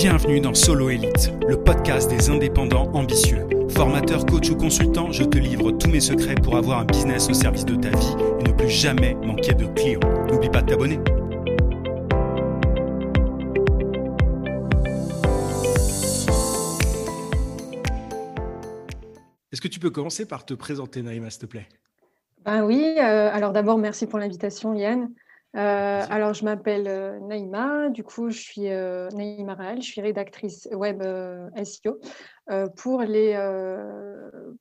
Bienvenue dans Solo Elite, le podcast des indépendants ambitieux. Formateur, coach ou consultant, je te livre tous mes secrets pour avoir un business au service de ta vie et ne plus jamais manquer de clients. N'oublie pas de t'abonner. Est-ce que tu peux commencer par te présenter, Naïma, s'il te plaît? Ben Oui, euh, alors d'abord, merci pour l'invitation, Yann. Euh, alors, je m'appelle euh, Naïma, du coup, je suis euh, Naïma Raël, je suis rédactrice web SEO pour, les,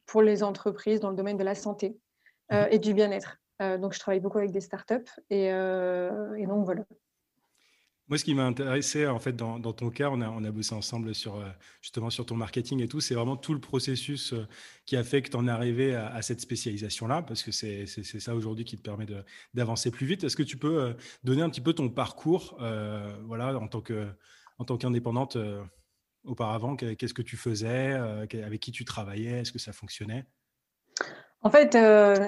pour les entreprises dans le domaine de la santé mmh et du bien-être. donc, je travaille beaucoup avec des startups et, et donc voilà. Moi, ce qui m'a intéressé, en fait, dans, ton cas, on a, bossé ensemble sur, euh, justement sur ton marketing et tout. C'est vraiment tout le processus euh, qui a fait que tu en es arrivé à, cette spécialisation-là, parce que c'est ça aujourd'hui qui te permet d'avancer plus vite. Est-ce que tu peux euh, donner un petit peu ton parcours, voilà, en tant que, en tant qu'indépendante auparavant? Qu'est-ce que tu faisais Avec qui tu travaillais? Est-ce que ça fonctionnait? En fait,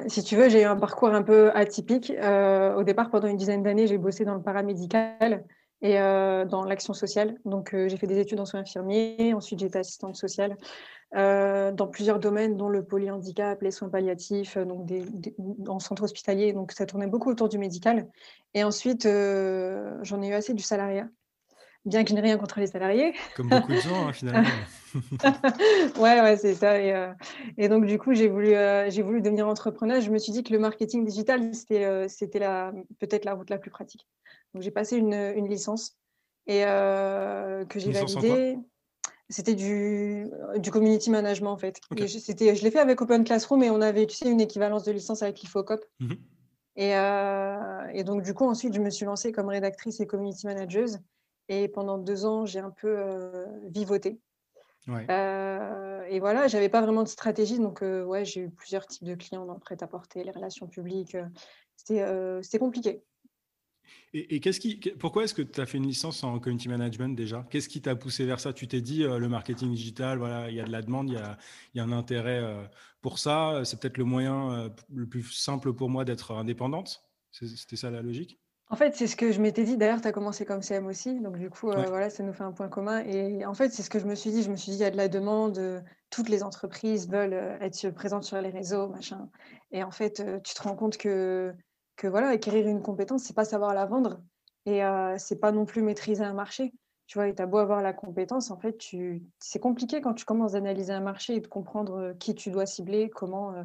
si tu veux, j'ai eu un parcours un peu atypique. au départ, pendant une dizaine d'années, j'ai bossé dans le paramédical et euh, dans l'action sociale. Donc, euh, j'ai fait des études en soins infirmiers. Ensuite, été assistante sociale euh, dans plusieurs domaines, dont le polyhandicap, les soins palliatifs, donc des, en centre hospitalier. Donc, ça tournait beaucoup autour du médical. Et ensuite, j'en ai eu assez du salariat. Bien que je n'ai rien contre les salariés. Comme beaucoup de gens, hein, finalement. ouais, ouais, c'est ça. Et, et, donc, du coup, j'ai voulu, j'ai voulu devenir entrepreneur. Je me suis dit que le marketing digital, c'était, c'était peut-être la route la plus pratique. Donc, j'ai passé une, une, licence et euh, que j'ai validée. C'était du, du community management, en fait. c'était, je l'ai fait avec Open Classroom et on avait, tu sais, une équivalence de licence avec l'IFOCOP. Mmh et, euh, et, donc, du coup, ensuite, je me suis lancée comme rédactrice et community manager. Et pendant deux ans, j'ai un peu euh, vivoté. et voilà, j'avais pas vraiment de stratégie. Donc, ouais, j'ai eu plusieurs types de clients dans le prêt-à-porter, les relations publiques. C'était compliqué. Et, qu'est-ce qui, pourquoi est-ce que tu as fait une licence en community management déjà? Qu'est-ce qui t'a poussé vers ça? Tu t'es dit, euh, le marketing digital, voilà, il y a de la demande, il y a, y a un intérêt euh, pour ça. C'est peut-être le moyen euh, le plus simple pour moi d'être indépendante? C'était ça la logique? En fait, c'est ce que je m'étais dit. D'ailleurs, tu as commencé comme CM aussi. Donc, du coup, voilà, ça nous fait un point commun. Et en fait, c'est ce que je me suis dit. Je me suis dit, il y a de la demande. toutes les entreprises veulent être présentes sur les réseaux, machin. Et en fait, tu te rends compte que que voilà, acquérir une compétence, c'est pas savoir la vendre et euh, c'est pas non plus maîtriser un marché. Tu vois, et tu as beau avoir la compétence, en fait, tu... c'est compliqué quand tu commences à analyser un marché et de comprendre euh, qui tu dois cibler, comment. Euh,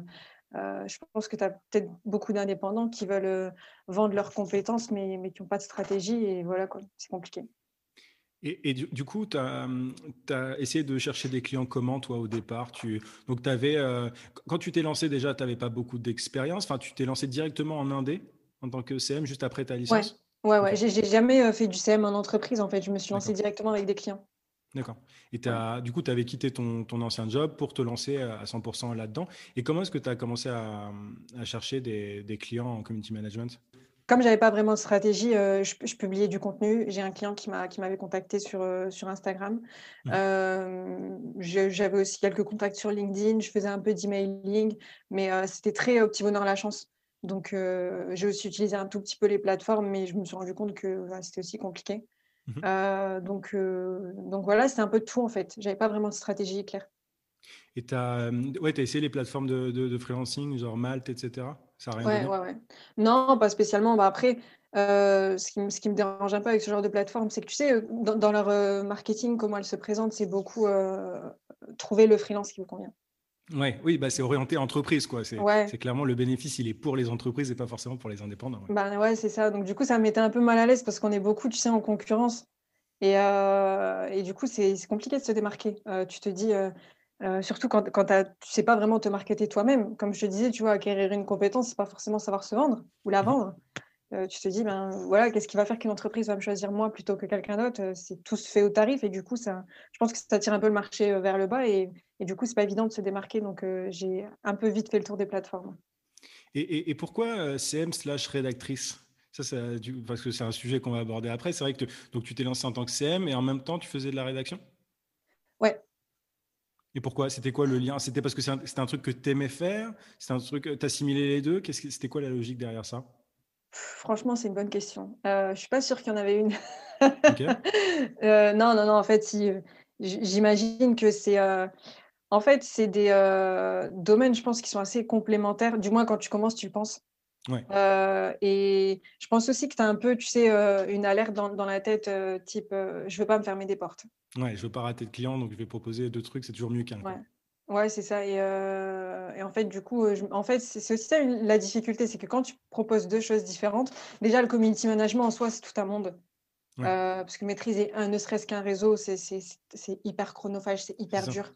euh, je pense que tu as peut-être beaucoup d'indépendants qui veulent vendre leurs compétences, mais, mais qui n'ont pas de stratégie, et voilà, c'est compliqué. Et, du, coup, tu as, essayé de chercher des clients comment, toi, au départ? Tu, Donc, avais, euh, quand tu t'es lancé déjà, tu n'avais pas beaucoup d'expérience. Enfin, tu t'es lancé directement en Indé en tant que CM juste après ta licence? Ouais, ouais, J'ai jamais euh, fait du CM en entreprise, en fait. Je me suis lancé directement avec des clients. D'accord. Et as, du coup, tu avais quitté ton, ton, ancien job pour te lancer à 100% là-dedans. Et comment est-ce que tu as commencé à, chercher des, des clients en community management? Comme j'avais pas vraiment de stratégie, euh, je, publiais du contenu. J'ai un client qui m'a qui m'avait contacté sur euh, sur Instagram. Mmh. Euh, j'avais aussi quelques contacts sur LinkedIn. Je faisais un peu d'emailing, mais c'était très au petit bonheur la chance. Donc j'ai aussi utilisé un tout petit peu les plateformes, mais je me suis rendu compte que c'était aussi compliqué. Mmh. donc donc voilà, c'était un peu de tout en fait. J'avais pas vraiment de stratégie claire. Et tu as, ouais, as essayé les plateformes de, de, freelancing, genre Malte, etc. Ça a rien ouais, ouais, ouais. Non, pas spécialement. Bah après, euh, ce, qui, ce, qui, me dérange un peu avec ce genre de plateforme, c'est que tu sais, euh, dans, leur euh, marketing, comment elles se présentent, c'est beaucoup trouver le freelance qui vous convient. Ouais, oui, bah c'est orienté entreprise, quoi. C'est clairement le bénéfice, il est pour les entreprises et pas forcément pour les indépendants. Ouais. Bah ouais, c'est ça. Donc du coup, ça me mettait un peu mal à l'aise parce qu'on est beaucoup, tu sais, en concurrence. Et, et du coup, c'est compliqué de se démarquer. tu te dis, euh, surtout quand, quand tu ne sais pas vraiment te marketer toi-même. Comme je te disais, tu vois, acquérir une compétence, c'est pas forcément savoir se vendre ou la mmh vendre. Euh, tu te dis, ben voilà, qu'est-ce qui va faire qu'une entreprise va me choisir moi plutôt que quelqu'un d'autre? Euh, C'est tout se fait au tarif et du coup, ça, je pense que ça tire un peu le marché vers le bas et, et du coup, c'est pas évident de se démarquer. Donc, j'ai un peu vite fait le tour des plateformes. Et, et, pourquoi CM slash rédactrice? Ça, parce que c'est un sujet qu'on va aborder après. C'est vrai que donc tu t'es lancé en tant que CM et en même temps, tu faisais de la rédaction? Ouais, et pourquoi? C'était quoi le lien? C'était parce que c'était un, truc que tu aimais faire? C'était un truc, tu assimilé les deux? C'était quoi la logique derrière ça? Franchement, c'est une bonne question. Heu, je suis pas sûre qu'il y en avait une. Heu, non, non, non, en fait, si, j j'imagine que c'est, heu, en fait, c'est des, domaines, je pense, qui sont assez complémentaires. Du moins, quand tu commences, tu le penses. Ouais, et je pense aussi que tu as un peu, tu sais, une alerte dans dans la tête, type, «Je veux pas me fermer des portes». ouais, je veux pas rater de clients, donc je vais proposer 2 trucs, c'est toujours mieux qu'un, Ouais. Ouais, c'est ça et en fait, du coup, je en fait, c'est aussi ça une la difficulté, c'est que quand tu proposes 2 choses différentes, déjà le community management en soi, c'est tout un monde. Parce que maîtriser un ne serait-ce qu'un réseau, c'est hyper chronophage, c'est hyper dur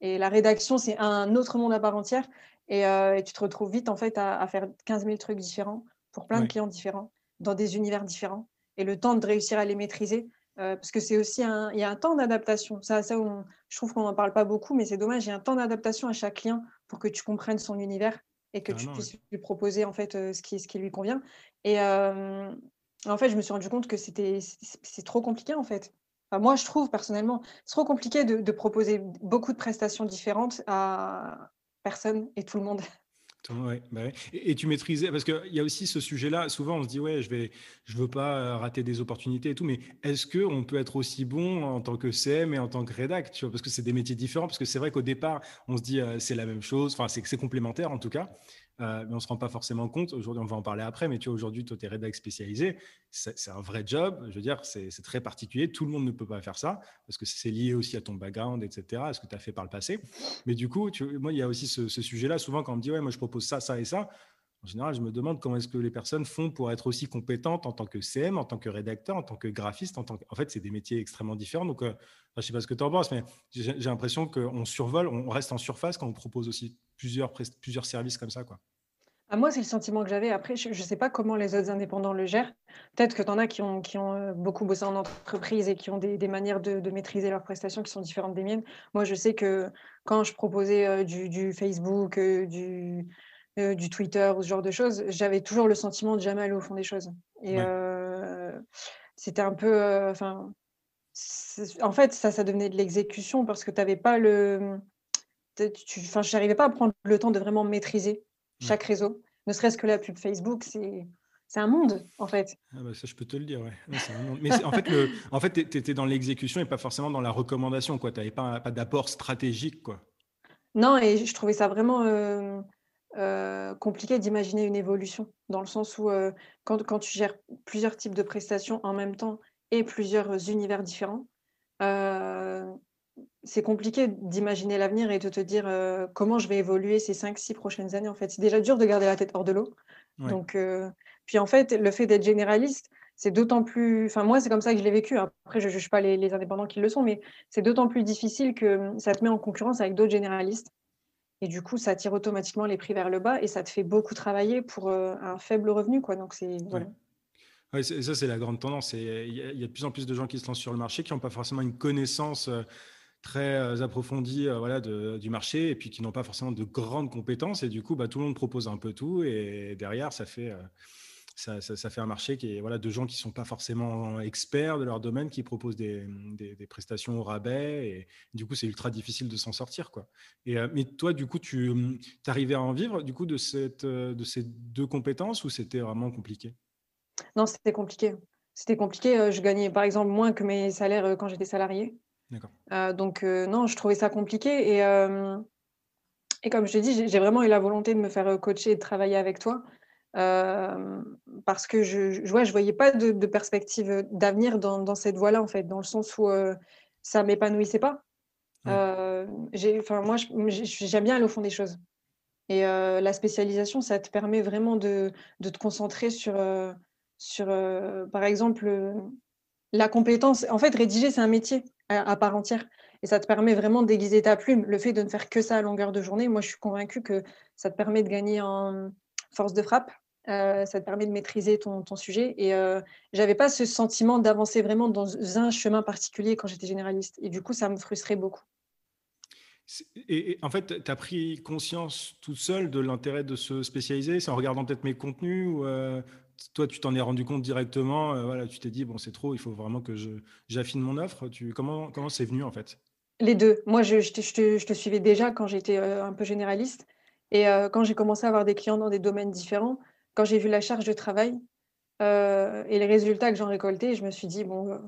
et la rédaction, c'est un autre monde à part entière et tu te retrouves vite, en fait, à à faire quinze mille trucs différents pour plein de clients différents, dans des univers différents et le temps de réussir à les maîtriser, heu, parce que c'est aussi un il y a un temps d'adaptation. Ça ça, on je trouve qu'on n'en parle pas beaucoup, mais c'est dommage, il y a un temps d'adaptation à chaque client pour que tu comprennes son univers et que tu carrément, ouais. puisses lui proposer, en fait, heu, ce qui ce qui lui convient et hem en fait, je me suis rendu compte que c'était c'est trop compliqué, en fait. Enfin, moi, je trouve personnellement, c'est trop compliqué de de proposer beaucoup de prestations différentes à personne et tout le monde. Ouais, bah, et tu maîtrisais parce qu'il y a aussi ce sujet-là, souvent on se dit: «Ouais, je vais je veux pas, heu, rater des opportunités et tout», mais est-ce qu'on peut être aussi bon en tant que CM et en tant que rédac? Parce que c'est des métiers différents, parce que c'est vrai qu'au départ, on se dit, heu: «C'est la même chose», enfin, c'est complémentaire en tout cas, heu, mais on se rend pas forcément compte. Aujourd'hui, on va en parler après, mais tu vois, aujourd'hui, toi, tu es rédac spécialisé, c'est un vrai job, je veux dire, c'est très particulier, tout le monde ne peut pas faire ça, parce que c'est lié aussi à ton background et cetera, à ce que tu as fait par le passé. Mais du coup, moi, il y a aussi ce sujet-là. Souvent, quand on me dit: «Ouais, moi, je propose ça, ça et ça», en général, je me demande comment est-ce que les personnes font pour être aussi compétentes en tant que CM, en tant que rédacteur, en tant que graphiste, en tant que en fait, c'est des métiers extrêmement différents. Donc, enfin, je sais pas ce que tu en penses, mais j'ai l'impression qu'on survole, on reste en surface quand on propose aussi plusieurs plusieurs services comme ça, quoi. Ah, moi, c'est le sentiment que j'avais. Après, je ne sais pas comment les autres indépendants le gèrent. Peut-être que tu en as qui ont qui ont, heu, beaucoup bossé en entreprise et qui ont des des manières de de maîtriser leurs prestations qui sont différentes des miennes. Moi, je sais que quand je proposais, heu, du du Facebook, heu, du, Twitter ou ce genre de choses, j'avais toujours le sentiment de jamais aller au fond des choses et Ouais, c'était un peu, enfin, en fait, ça ça devenait de l'exécution parce que tu avais pas le, enfin, j'arrivais pas à prendre le temps de vraiment maîtriser ouais. chaque réseau. Ne serait-ce que la pub Facebook, c'est c'est un monde, en fait. Ah bah, ça, je peux te le dire, ouais. Ouais, c'est un monde mais en fait, le en fait, tu étais dans l'exécution et pas forcément dans la recommandation, quoi. Tu avais pas pas d'apport stratégique, quoi. Non et je trouvais ça vraiment, hem, heu, compliqué d'imaginer une évolution. Dans le sens où, heu, quand quand tu gères plusieurs types de prestations en même temps et plusieurs univers différents, c'est compliqué d'imaginer l'avenir et de te dire, heu: «Comment je vais évoluer ces cinq six prochaines années?» en fait. C'est déjà dur de garder la tête hors de l'eau Ouais. Donc, heu, puis en fait, le fait d'être généraliste, c'est d'autant plus enfin moi, c'est comme ça que je l'ai vécu. Après, je juge pas les les indépendants qui le sont, mais c'est d'autant plus difficile que, mmh, ça te met en concurrence avec d'autres généralistes et du coup, ça tire automatiquement les prix vers le bas et ça te fait beaucoup travailler pour, un faible revenu, quoi, donc c'est voilà. Ouais, ça, c'est la grande tendance. Il y, a il y a de plus en plus de gens qui se lancent sur le marché, qui n'ont pas forcément une connaissance euh, très euh, approfondie euh, voilà, du marché, et puis qui n'ont pas forcément de grandes compétences. Et du coup, bah, tout le monde propose un peu tout, et derrière, ça fait, euh, ça, ça- fait un marché qui est voilà, de gens qui sont pas forcément experts de leur domaine, qui proposent des, des- prestations au rabais. Et du coup, c'est ultra difficile de s'en sortir. Quoi. Et, mais toi, du coup, tu arrivais à en vivre du coup, de, cette, de ces deux compétences, ou c'était vraiment compliqué? Non, c'était compliqué. C'était compliqué, je gagnais, par exemple, moins que mes salaires, quand j'étais salariée, Heu, donc heu, non, je trouvais ça compliqué et hem et comme je t'ai dit, j'ai vraiment eu la volonté de me faire, coacher et de travailler avec toi. Parce que je ouais, je voyais pas de de perspective, d'avenir dans dans cette voie-là, en fait, dans le sens où, ça m'épanouissait pas. Enfin moi, j'aime bien aller au fond des choses et la spécialisation, ça te permet vraiment de de te concentrer sur, sur, par exemple, la compétence en fait, rédiger, c'est un métier à part entière et ça te permet vraiment d'aiguiser ta plume. Le fait de ne faire que ça à longueur de journée, moi, je suis convaincue que ça te permet de gagner en force de frappe, heu, ça te permet de maîtriser ton sujet et heu, j'avais pas ce sentiment d'avancer vraiment dans un chemin particulier quand j'étais généraliste et du coup, ça me frustrait beaucoup. Et en fait, tu as pris conscience toute seule de l'intérêt de se spécialiser? C'est en regardant peut-être mes contenus ou, heu, toi, tu t'en es rendu compte directement, heu, voilà, tu t'es dit: «Bon, c'est trop, il faut vraiment que je j'affine mon offre»? Tu comment comment c'est venu, en fait? Les 2. Moi, je je te je te je te suivais déjà quand j'étais, heu, un peu généraliste et heu, quand j'ai commencé à avoir des clients dans des domaines différents, quand j'ai vu la charge de travail, et les résultats que j'en récoltais, je me suis dit: «Bon,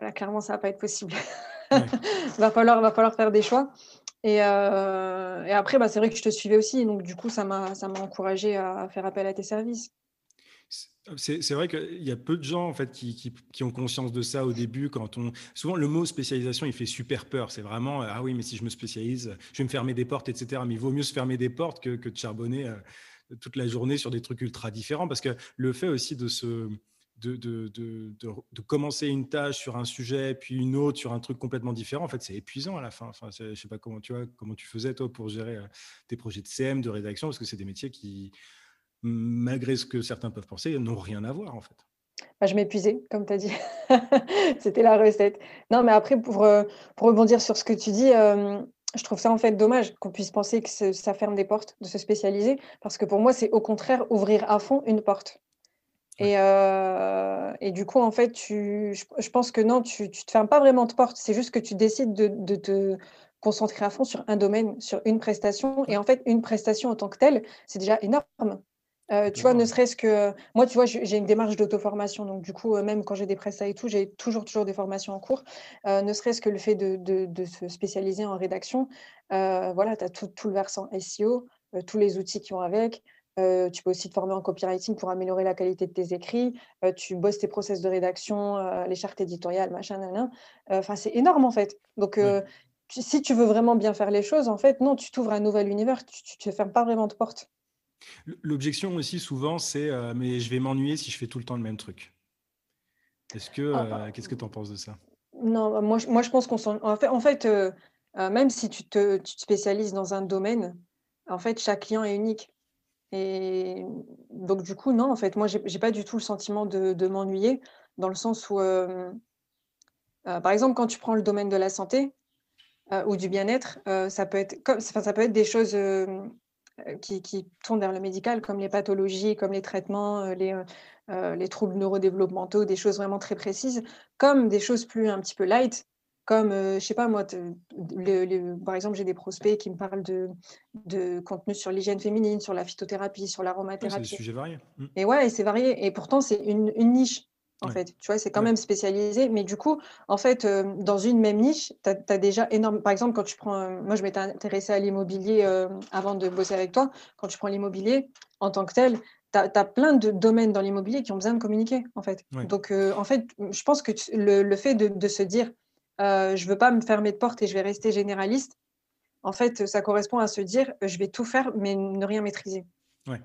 là, clairement, ça va pas être possible. Va falloir va falloir faire des choix» et et après, bah, c'est vrai que je te suivais aussi, donc du coup, ça m'a ça m'a encouragée à faire appel à tes services. C'est vrai qu'il y a peu de gens en fait qui, ont conscience de ça au début. Quand on souvent le mot spécialisation, il fait super peur. C'est vraiment ah oui, mais si je me spécialise, je vais me fermer des portes, etc. Mais il vaut mieux se fermer des portes que, de charbonner euh, toute la journée sur des trucs ultra différents, parce que le fait aussi de se de, de, de, de, commencer une tâche sur un sujet, puis une autre sur un truc complètement différent, en fait, c'est épuisant à la fin. Enfin, je sais pas comment tu vois, comment tu faisais toi pour gérer euh, tes projets de CM, de rédaction, parce que c'est des métiers qui malgré ce que certains peuvent penser, n'ont rien à voir en fait. Bah, je m'épuisais, comme tu as dit. C'était la recette. Non, mais après, pour, euh, pour rebondir sur ce que tu dis, euh, je trouve ça en fait dommage qu'on puisse penser que ça ferme des portes de se spécialiser, parce que pour moi, c'est au contraire ouvrir à fond une porte. Et, euh, et, du coup, en fait, tu, je, pense que non, tu ne te fermes pas vraiment de porte. C'est juste que tu décides de, de, te concentrer à fond sur un domaine, sur une prestation. Et en fait, une prestation en tant que telle, c'est déjà énorme. Euh, tu vois, ne serait-ce que moi, tu vois, j'ai une démarche d'auto-formation, donc du coup, euh, même quand j'ai des prestats et tout, j'ai toujours, toujours des formations en cours. Euh, ne serait-ce que le fait de, de, se spécialiser en rédaction, voilà, tu as tout, tout, le versant SEO, tous les outils qui vont avec. tu peux aussi te former en copywriting pour améliorer la qualité de tes écrits. tu bosses tes process de rédaction, les chartes éditoriales, machin, nan, Enfin, c'est énorme en fait. Donc, si tu veux vraiment bien faire les choses, en fait, non, tu t'ouvres un nouvel univers, tu ne te fermes pas vraiment de porte. L'objection aussi, souvent, c'est euh, mais je vais m'ennuyer si je fais tout le temps le même truc. Est-ce que, ah, euh, qu'est-ce que tu en penses de ça? Non, bah, moi, moi je pense qu'on s'en. En fait, en fait euh, même si tu te, tu te, spécialises dans un domaine, en fait, chaque client est unique. Et donc, du coup, non, en fait, moi, j'ai pas du tout le sentiment de, de m'ennuyer, dans le sens où, par exemple, quand tu prends le domaine de la santé ou du bien-être, ça peut être comme, ça peut être des choses qui, qui, tournent vers le médical, comme les pathologies, comme les traitements, euh, les, euh, les troubles neurodéveloppementaux, des choses vraiment très précises, comme des choses plus un petit peu light, comme, je sais pas moi, par exemple, j'ai des prospects qui me parlent de, de contenu sur l'hygiène féminine, sur la phytothérapie, sur l'aromathérapie. c'est des sujets variés. Mmh. Et ouais, c'est varié. Et pourtant, c'est une, une, niche en fait. Tu vois, c'est quand même spécialisé. Mais du coup, en fait, euh, dans une même niche, tu as, déjà énorme. Par exemple, quand tu prends. Euh, moi, je m'étais intéressée à l'immobilier euh, avant de bosser avec toi. Quand tu prends l'immobilier en tant que tel, tu as, plein de domaines dans l'immobilier qui ont besoin de communiquer, en fait. Donc, en fait, je pense que le, le, fait de, de se dire je veux pas me fermer de porte et je vais rester généraliste, en fait, ça correspond à se dire je vais tout faire, mais ne rien maîtriser. Ouais,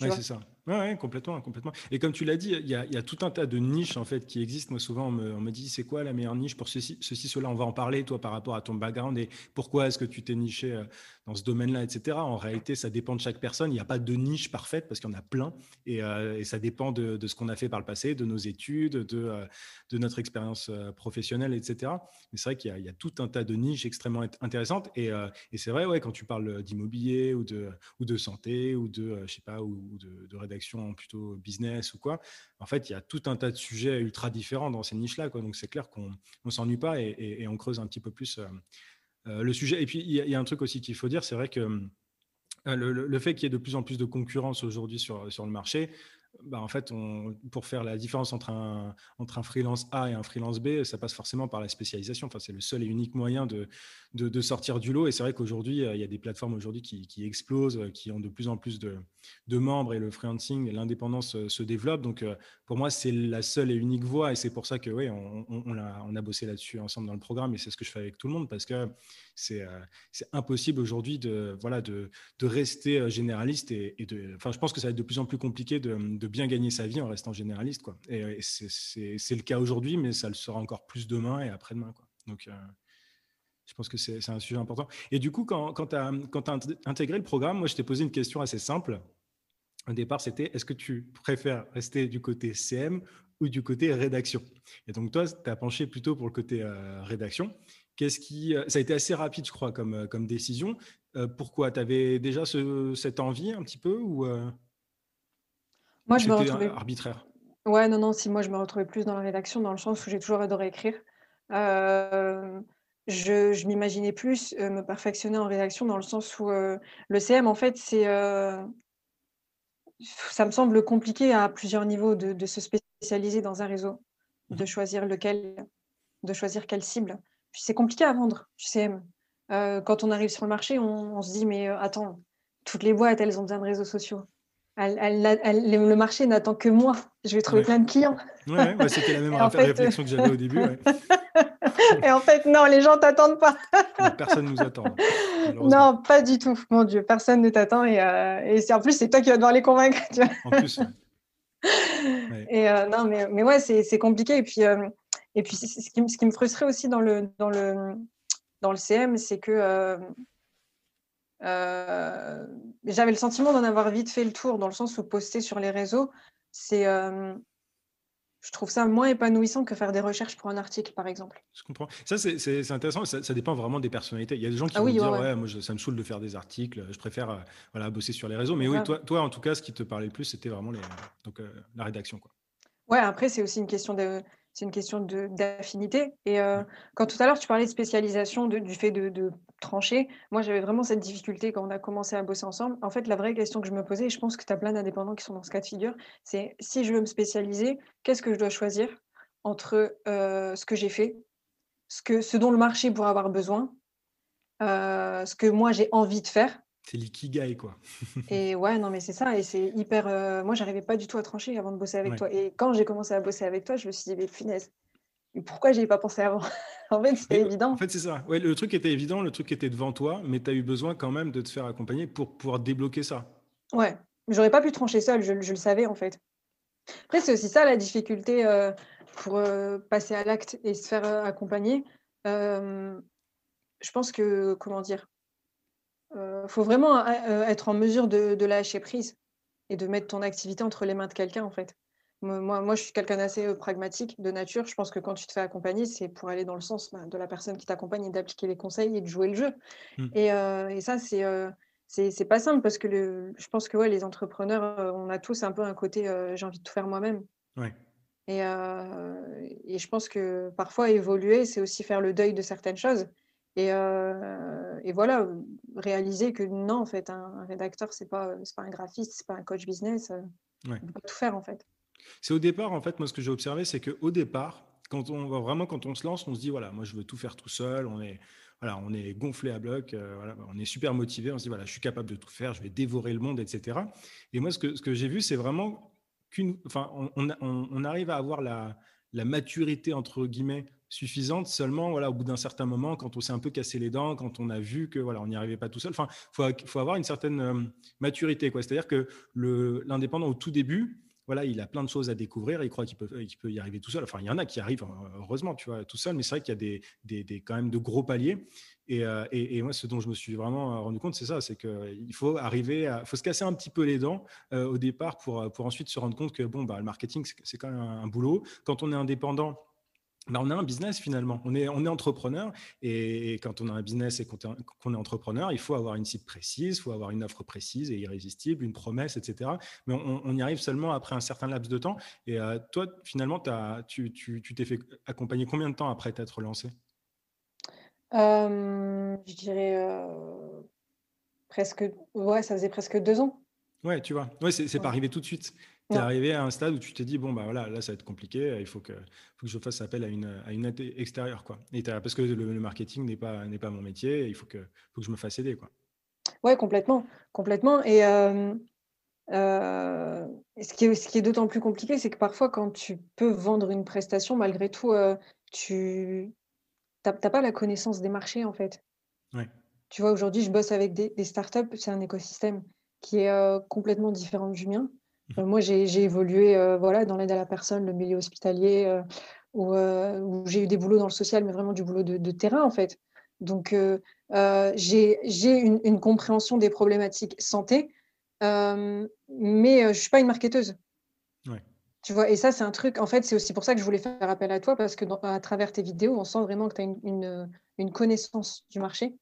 ouais c'est ça. Oui, complètement, complètement. Et comme tu l'as dit, il y, a, tout un tas de niches en fait qui existent. Moi, souvent, on me, dit c'est quoi la meilleure niche pour ceci, ceci, cela? On va en parler, toi, par rapport à ton background et pourquoi est-ce que tu t'es niché euh, dans ce domaine-là, etc. En réalité, ça dépend de chaque personne. Il n'y a pas de niche parfaite parce qu'il y en a plein et, euh, ça dépend de, ce qu'on a fait par le passé, de nos études, de, euh, de notre expérience professionnelle, etc. Mais c'est vrai qu'il y, a tout un tas de niches extrêmement intéressantes et, et c'est vrai, ouais, quand tu parles d'immobilier ou de, ou de santé ou de, je sais pas, ou de, de rédaction plutôt business ou quoi. En fait, il y a tout un tas de sujets ultra différents dans ces niches-là. Donc, c'est clair qu'on ne s'ennuie pas et, on creuse un petit peu plus euh, euh, le sujet. Et puis, il y, a un truc aussi qu'il faut dire, c'est vrai que euh, le, fait qu'il y ait de plus en plus de concurrence aujourd'hui sur, sur le marché, bah, en fait, pour faire la différence entre un, entre un freelance A et un freelance B, ça passe forcément par la spécialisation. Enfin, c'est le seul et unique moyen de, de, sortir du lot. Et c'est vrai qu'aujourd'hui, il y a des plateformes aujourd'hui qui, qui, explosent, qui ont de plus en plus de, de membres et le freelancing, l'indépendance euh, se développe. Donc, euh, pour moi, c'est la seule et unique voie. Et c'est pour ça que, oui, on, a, on a bossé là-dessus ensemble dans le programme. Et c'est ce que je fais avec tout le monde parce que c'est euh, impossible aujourd'hui de, voilà, de, de rester généraliste. Et, de, enfin, je pense que ça va être de plus en plus compliqué de bien gagner sa vie en restant généraliste. Quoi. Et, c'est le cas aujourd'hui, mais ça le sera encore plus demain et après-demain. Donc, je pense que c'est un sujet important. Et du coup, quand, quand tu as, intégré le programme, moi, je t'ai posé une question assez simple. Au départ, c'était est-ce que tu préfères rester du côté CM ou du côté rédaction? Et donc, toi, tu as penché plutôt pour le côté euh, rédaction. Qu'est-ce qui, euh, ça a été assez rapide, je crois, comme, euh, comme décision. pourquoi? Tu avais déjà ce, cette envie un petit peu Moi, je me retrouvais arbitraire. Ouais, non, non. Si moi, je me retrouvais plus dans la rédaction, dans le sens où j'ai toujours adoré écrire. Euh, je m'imaginais plus, me perfectionner en rédaction dans le sens où, le CM en fait c'est, ça me semble compliqué à plusieurs niveaux de, se spécialiser dans un réseau, de mhm. choisir lequel, de choisir quelle cible. Puis c'est compliqué à vendre, sais. Euh, quand on arrive sur le marché, on, se dit mais euh, attends, toutes les boîtes, elles ont besoin de réseaux sociaux. Le marché n'attend que moi. Je vais trouver plein de clients. Ouais, c'était la même réflexion que j'avais au début. Et en fait, non, les gens t'attendent pas. personne ne nous attend. Non, pas du tout. Mon Dieu, personne ne t'attend. Et, euh, en plus, c'est toi qui vas devoir les convaincre. Tu vois en plus. Et euh, non, mais, mais ouais, c'est compliqué. Et puis, euh, et puis ce, qui, ce, qui, me frustrait aussi dans le, dans le, dans le CM, c'est que j'avais le sentiment d'en avoir vite fait le tour, dans le sens où poster sur les réseaux, c'est je trouve ça moins épanouissant que faire des recherches pour un article, par exemple. Je comprends. Ça, c'est intéressant. Ça, dépend vraiment des personnalités. Il y a des gens qui ah vont dire, ouais, moi, ça me saoule de faire des articles. Je préfère euh, voilà, bosser sur les réseaux. Mais oui, toi, toi, en tout cas, ce qui te parlait le plus, c'était vraiment les, donc, euh, la rédaction. Quoi. Ouais, après, c'est aussi une question de, c'est une question d'affinité. Et euh, quand tout à l'heure, tu parlais de spécialisation, du fait de, trancher, moi, j'avais vraiment cette difficulté quand on a commencé à bosser ensemble. En fait, la vraie question que je me posais, et je pense que tu as plein d'indépendants qui sont dans ce cas de figure, c'est si je veux me spécialiser, qu'est-ce que je dois choisir entre euh, ce que j'ai fait, ce, que, ce dont le marché pourrait avoir besoin, euh, ce que moi j'ai envie de faire, c'est l'ikigai, quoi. et ouais, non, mais c'est ça. Et c'est hyper. Euh, moi, j'arrivais pas du tout à trancher avant de bosser avec toi. Et quand j'ai commencé à bosser avec toi, je me suis dit, mais punaise, pourquoi j'y ai pas pensé avant? En fait, c'était évident. En fait, c'est ça. Ouais, le truc était évident, le truc était devant toi, mais tu as eu besoin quand même de te faire accompagner pour pouvoir débloquer ça. Ouais, j'aurais pas pu trancher seul, je, le savais en fait. Après, c'est aussi ça la difficulté euh, pour euh, passer à l'acte et se faire accompagner. je pense que, comment dire, il euh, faut vraiment euh, euh, être en mesure de, lâcher prise et de mettre ton activité entre les mains de quelqu'un, en fait. Moi, moi, je suis quelqu'un d'assez pragmatique de nature. Je pense que quand tu te fais accompagner, c'est pour aller dans le sens bah, de la personne qui t'accompagne et d'appliquer les conseils et de jouer le jeu. Mmh. Et, ça, c'est c'est pas simple parce que le, je pense que ouais, les entrepreneurs, on a tous un peu un côté j'ai envie de tout faire moi-même. Et, et, je pense que parfois évoluer, c'est aussi faire le deuil de certaines choses. Et, et, voilà, réaliser que non, en fait, un, rédacteur, c'est pas, pas un graphiste, c'est pas un coach business. On peut pas tout faire, en fait. C'est au départ, en fait, moi, ce que j'ai observé, c'est qu'au départ, quand on va vraiment, quand on se lance, on se dit, voilà, moi, je veux tout faire tout seul, on est, voilà, on est gonflé à bloc, voilà, on est super motivé, on se dit, voilà, je suis capable de tout faire, je vais dévorer le monde, etc. Et moi, ce que, ce que j'ai vu, c'est vraiment qu'une, enfin, on, arrive à avoir la, la maturité, entre guillemets, suffisante seulement voilà, au bout d'un certain moment, quand on s'est un peu cassé les dents, quand on a vu que voilà, on n'y arrivait pas tout seul. Enfin, il faut, avoir une certaine euh, maturité. C'est-à-dire que l'indépendant, au tout début, voilà, il a plein de choses à découvrir, il croit qu'il peut, peut y arriver tout seul. Enfin, il y en a qui arrivent, hein, heureusement, tu vois, tout seul, mais c'est vrai qu'il y a des, des, des, quand même de gros paliers. Et, euh, et, moi, ce dont je me suis vraiment rendu compte, c'est ça, c'est qu'il faut arriver à, faut se casser un petit peu les dents euh, au départ pour, pour ensuite se rendre compte que bon, bah, le marketing, c'est quand même un boulot. Quand on est indépendant, bah, on a un business finalement. On est, on est entrepreneur et quand on a un business et qu'on est, entrepreneur, il faut avoir une cible précise, il faut avoir une offre précise et irrésistible, une promesse, etc. Mais on, y arrive seulement après un certain laps de temps. Et euh, toi, finalement, as, tu, t'es fait accompagner combien de temps après t'être lancé? Euh, Je dirais euh, presque, ouais, ça faisait presque deux ans. Ouais, tu vois. Ouais, c'est, pas arrivé tout de suite tu es arrivé à un stade où tu t'es dit, bon, bah voilà, là, ça va être compliqué, il faut que, faut que je fasse appel à une, à une aide extérieure. Quoi. Et parce que le, marketing n'est pas, n'est pas mon métier, il faut que, faut que je me fasse aider. Quoi. Ouais, complètement. complètement. Et euh, euh, ce qui est, ce qui est d'autant plus compliqué, c'est que parfois, quand tu peux vendre une prestation, malgré tout, euh, tu n'as pas la connaissance des marchés, en fait. Ouais. Tu vois, aujourd'hui, je bosse avec des, des startups, c'est un écosystème qui est complètement différent du mien. Euh, moi, j'ai évolué euh, voilà, dans l'aide à la personne, le milieu hospitalier, euh, où, j'ai eu des boulots dans le social, mais vraiment du boulot de, terrain, en fait. Donc, j'ai une, une, compréhension des problématiques santé, mais je ne suis pas une marketeuse. Tu vois, et ça, c'est un truc, en fait, c'est aussi pour ça que je voulais faire appel à toi, parce que à travers tes vidéos, on sent vraiment que tu as une, une, connaissance du marché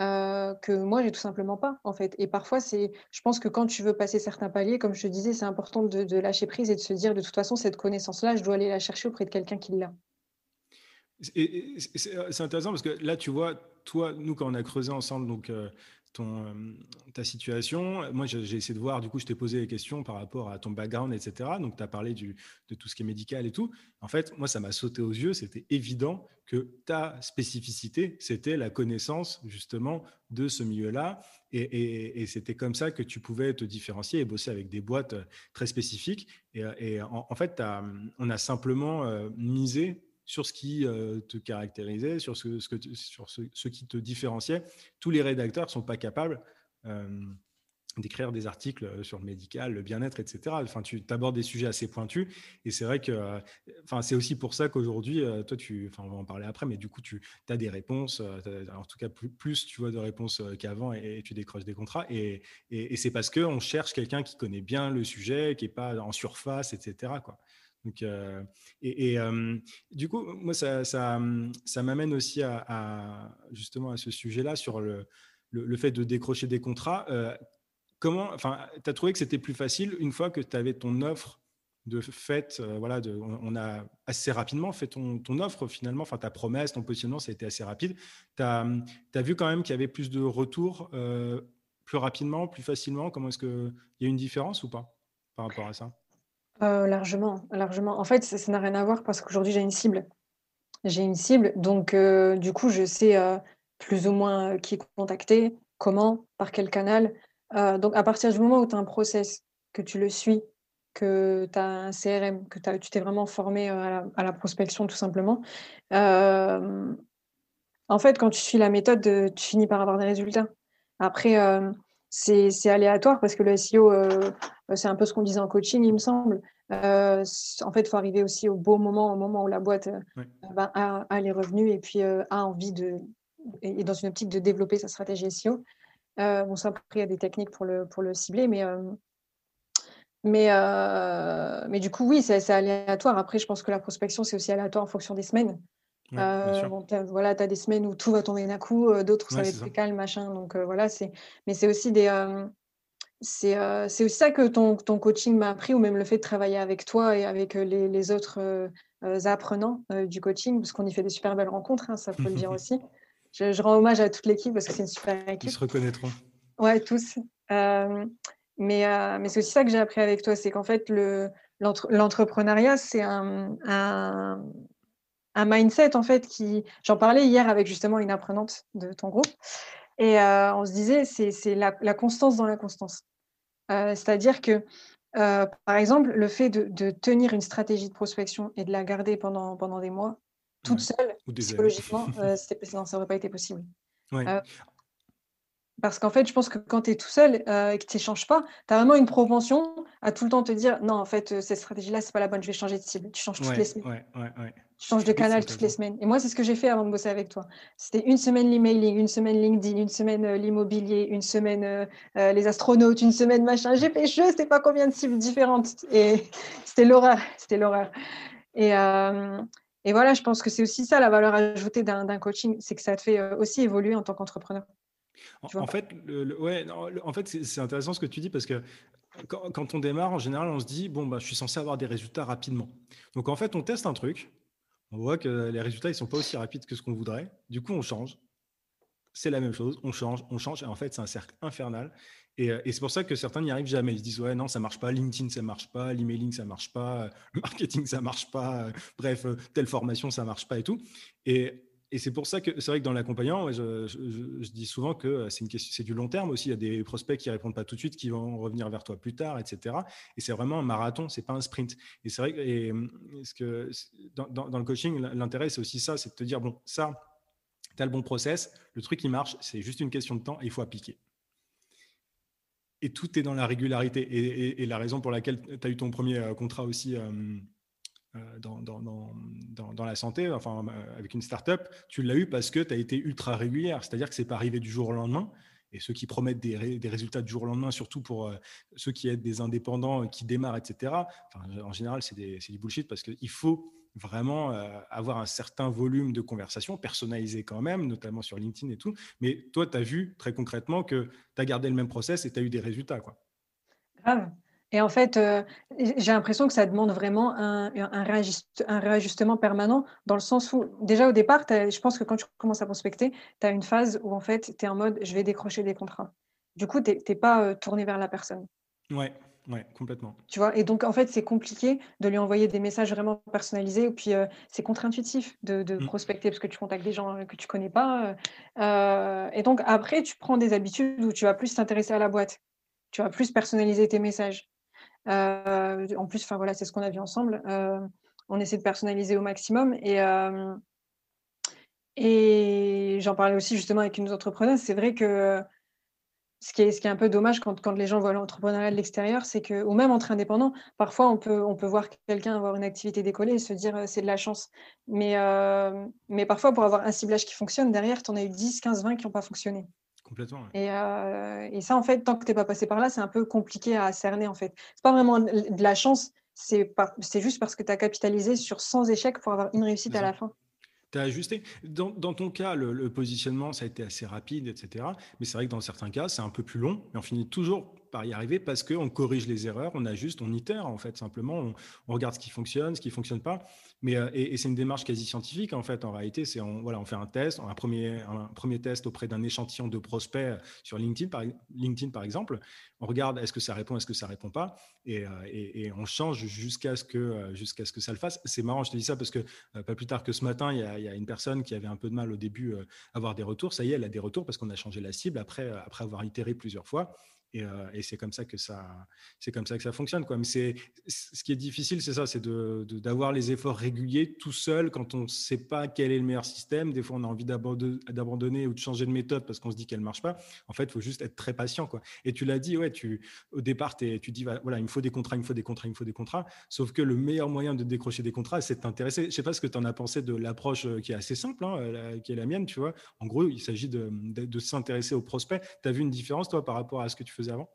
euh, que moi, j'ai tout simplement pas, en fait. Et parfois, c'est, je pense que quand tu veux passer certains paliers, comme je te disais, c'est important de, lâcher prise et de se dire, de toute façon, cette connaissance-là, je dois aller la chercher auprès de quelqu'un qui l'a. C'est intéressant parce que là, tu vois, toi, nous, quand on a creusé ensemble donc, euh, ta situation. Moi, j'ai essayé de voir, du coup, je t'ai posé des questions par rapport à ton background, etc. Donc, tu as parlé de tout ce qui est médical et tout. En fait, moi, ça m'a sauté aux yeux. C'était évident que ta spécificité, c'était la connaissance, justement, de ce milieu-là. Et, c'était comme ça que tu pouvais te différencier et bosser avec des boîtes très spécifiques. Et, en, fait, on a simplement misé sur ce qui euh, te caractérisait, sur, ce, que sur ce, qui te différenciait. Tous les rédacteurs ne sont pas capables euh, d'écrire des articles euh, sur le médical, le bien-être, etc. Enfin, tu abordes des sujets assez pointus. Et c'est vrai que enfin, c'est aussi pour ça qu'aujourd'hui, toi, tu, enfin, on va en parler après, mais du coup, tu as des réponses, en tout cas plus, plus, tu vois de réponses qu'avant et, tu décroches des contrats. Et, c'est parce qu'on cherche quelqu'un qui connaît bien le sujet, qui n'est pas en surface, etc. Donc, euh, et, euh, du coup, moi, ça, ça, ça m'amène aussi à, justement à ce sujet-là sur le, le, fait de décrocher des contrats. Euh, comment, enfin, tu as trouvé que c'était plus facile une fois que tu avais ton offre de fait, voilà, on, a assez rapidement fait ton, offre finalement, enfin ta promesse, ton positionnement, ça a été assez rapide. Tu as, as, vu quand même qu'il y avait plus de retours plus rapidement, plus facilement? Comment est-ce qu'il y a une différence ou pas par rapport à ça? Euh, largement, largement. En fait, ça n'a rien à voir parce qu'aujourd'hui, j'ai une cible. J'ai une cible, donc euh, du coup, je sais, euh, plus ou moins, qui contacter, comment, par quel canal. donc à partir du moment où tu as un process, que tu le suis, que tu as un CRM, que tu t'es vraiment formé, à la prospection tout simplement, en fait, quand tu suis la méthode, tu finis par avoir des résultats. Après, c'est aléatoire parce que le SEO, euh, c'est un peu ce qu'on disait en coaching, il me semble. Euh, en fait, il faut arriver aussi au beau moment, au moment où la boîte euh, ben, a, les revenus et puis a envie de, et, dans une optique de développer sa stratégie SEO. bon, ça, après, il y a des techniques pour le, pour le cibler, mais, mais, mais du coup, oui, c'est aléatoire. Après, je pense que la prospection, c'est aussi aléatoire en fonction des semaines. Euh, bon, voilà, tu as des semaines où tout va tomber d'un coup, euh, d'autres où ça va être plus calme, machin. Donc euh, voilà, c'est. Mais c'est aussi des. c'est aussi ça que ton, ton coaching m'a appris, ou même le fait de travailler avec toi et avec les, les autres apprenants du coaching, parce qu'on y fait des super belles rencontres, hein, ça faut le dire aussi. Je, je, rends hommage à toute l'équipe parce que c'est une super équipe. Ils se reconnaîtront. Ouais, tous. mais mais c'est aussi ça que j'ai appris avec toi, c'est qu'en fait, l'entrepreneuriat, c'est un, un un mindset en fait qui. J'en parlais hier avec justement une apprenante de ton groupe et euh, on se disait c'est la, la, constance dans la constance. Euh, c'est-à-dire que euh, par exemple le fait de, tenir une stratégie de prospection et de la garder pendant, pendant des mois toute seule psychologiquement ça n'aurait pas été possible. Parce qu'en fait, je pense que quand tu es tout seul et que tu n'échanges pas, tu as vraiment une propension à tout le temps te dire non, en fait, cette stratégie-là, c'est pas la bonne, je vais changer de cible. Tu changes toutes les semaines. Tu changes de canal toutes les semaines. Et moi, c'est ce que j'ai fait avant de bosser avec toi. C'était une semaine l'emailing, une semaine LinkedIn, une semaine euh, l'immobilier, une semaine euh, euh, les astronautes, une semaine machin. J'ai fait je sais pas combien de cibles différentes. Et c'était l'horreur. C'était l'horreur. Et, et, voilà, je pense que c'est aussi ça la valeur ajoutée d'un coaching, c'est que ça te fait aussi évoluer en tant qu'entrepreneur. En, fait, ouais, en fait, c'est intéressant ce que tu dis parce que quand, quand, on démarre, en général, on se dit bon, bah, je suis censé avoir des résultats rapidement. Donc en fait, on teste un truc, on voit que les résultats, ils sont pas aussi rapides que ce qu'on voudrait. Du coup, on change. C'est la même chose, on change, on change, et en fait, c'est un cercle infernal. Et, euh, c'est pour ça que certains n'y arrivent jamais. Ils se disent, ouais, non, ça marche pas, LinkedIn, ça marche pas, l'emailing, ça marche pas, le marketing, ça marche pas, bref, euh, telle formation, ça marche pas et tout. Et, et c'est pour ça que c'est vrai que dans l'accompagnement, je, dis souvent que c'est une question, c'est du long terme aussi. Il y a des prospects qui répondent pas tout de suite, qui vont revenir vers toi plus tard, etc. Et c'est vraiment un marathon, c'est pas un sprint. Et c'est vrai que, que dans, le coaching, l'intérêt c'est aussi ça, c'est de te dire bon, ça, tu as le bon process, le truc qui marche, c'est juste une question de temps il faut appliquer. Et tout est dans la régularité. Et, la raison pour laquelle tu as eu ton premier euh, contrat aussi. Euh, euh, dans, dans, la santé, enfin, euh, avec une startup, tu l'as eu parce que tu as été ultra régulière. C'est-à-dire que c'est pas arrivé du jour au lendemain. Et ceux qui promettent des, résultats du jour au lendemain, surtout pour euh, ceux qui aident des indépendants qui démarrent, etc., en général, c'est du bullshit parce qu'il faut vraiment avoir un certain volume de conversation, personnalisé quand même, notamment sur LinkedIn et tout. Mais toi, tu as vu très concrètement que tu as gardé le même process et tu as eu des résultats. Quoi. Grave. Et en fait, euh, j'ai l'impression que ça demande vraiment un, un, réajustement permanent, dans le sens où, déjà au départ, je pense que quand tu commences à prospecter, tu as une phase où en fait, tu es en mode je vais décrocher des contrats. Du coup, tu n'es pas euh, tourné vers la personne. Ouais, ouais, complètement. Tu vois, et donc en fait, c'est compliqué de lui envoyer des messages vraiment personnalisés. Et puis, euh, c'est contre-intuitif de, de mmh. prospecter parce que tu contactes des gens que tu connais pas. et donc, après, tu prends des habitudes où tu vas plus t'intéresser à la boîte. Tu vas plus personnaliser tes messages. Euh, en plus, c'est ce qu'on a vu ensemble. Euh, on essaie de personnaliser au maximum et euh, j'en parlais aussi justement avec une entrepreneuse. C'est vrai que ce qui est, un peu dommage quand, les gens voient l'entrepreneuriat de l'extérieur, c'est que, ou même entre indépendants, parfois on peut, on peut voir quelqu'un avoir une activité décollée et se dire c'est de la chance. Mais, mais parfois, pour avoir un ciblage qui fonctionne, derrière, tu en as eu 10, 15, 20 qui n'ont pas fonctionné. Complètement. Euh, et, ça, en fait, tant que tu n'es pas passé par là, c'est un peu compliqué à cerner, en fait. C'est pas vraiment de la chance, c'est juste parce que tu as capitalisé sur 100 échecs pour avoir une réussite à la fin. Tu as ajusté. Dans, ton cas, le, positionnement, ça a été assez rapide, etc. Mais c'est vrai que dans certains cas, c'est un peu plus long, mais on finit toujours par y arriver parce qu'on corrige les erreurs, on ajuste, on itère en fait simplement, on, regarde ce qui fonctionne, ce qui fonctionne pas. Mais euh, et, c'est une démarche quasi scientifique en fait. En réalité, c'est on, voilà, on fait un test, un premier un premier test auprès d'un échantillon de prospects sur LinkedIn par, LinkedIn par exemple. On regarde est-ce que ça répond, est-ce que ça répond pas, et, euh, et, on change jusqu'à ce que euh, jusqu'à ce que ça le fasse. C'est marrant, je te dis ça parce que pas plus tard que ce matin, il y, a, il y, a, une personne qui avait un peu de mal au début à avoir des retours. Ça y est, elle a des retours parce qu'on a changé la cible après après avoir itéré plusieurs fois. Euh, et, c'est comme ça que ça, c'est comme ça que ça fonctionne, quoi. Mais c'est, ce qui est difficile, c'est ça, c'est de, d'avoir les efforts réguliers tout seul quand on ne sait pas quel est le meilleur système. Des fois, on a envie d'abandonner ou de changer de méthode parce qu'on se dit qu'elle marche pas. En fait, il faut juste être très patient, quoi. Et tu l'as dit, ouais, tu, au départ, tu dis, voilà, il me faut des contrats, il me faut des contrats, il me faut des contrats. Sauf que le meilleur moyen de décrocher des contrats, c'est de t'intéresser. Je sais pas ce que tu en as pensé de l'approche euh, qui est assez simple, hein, qui est la mienne, tu vois. En gros, il s'agit de, de, s'intéresser aux prospects. Tu as vu une différence, toi, par rapport à ce que tu faisais avant?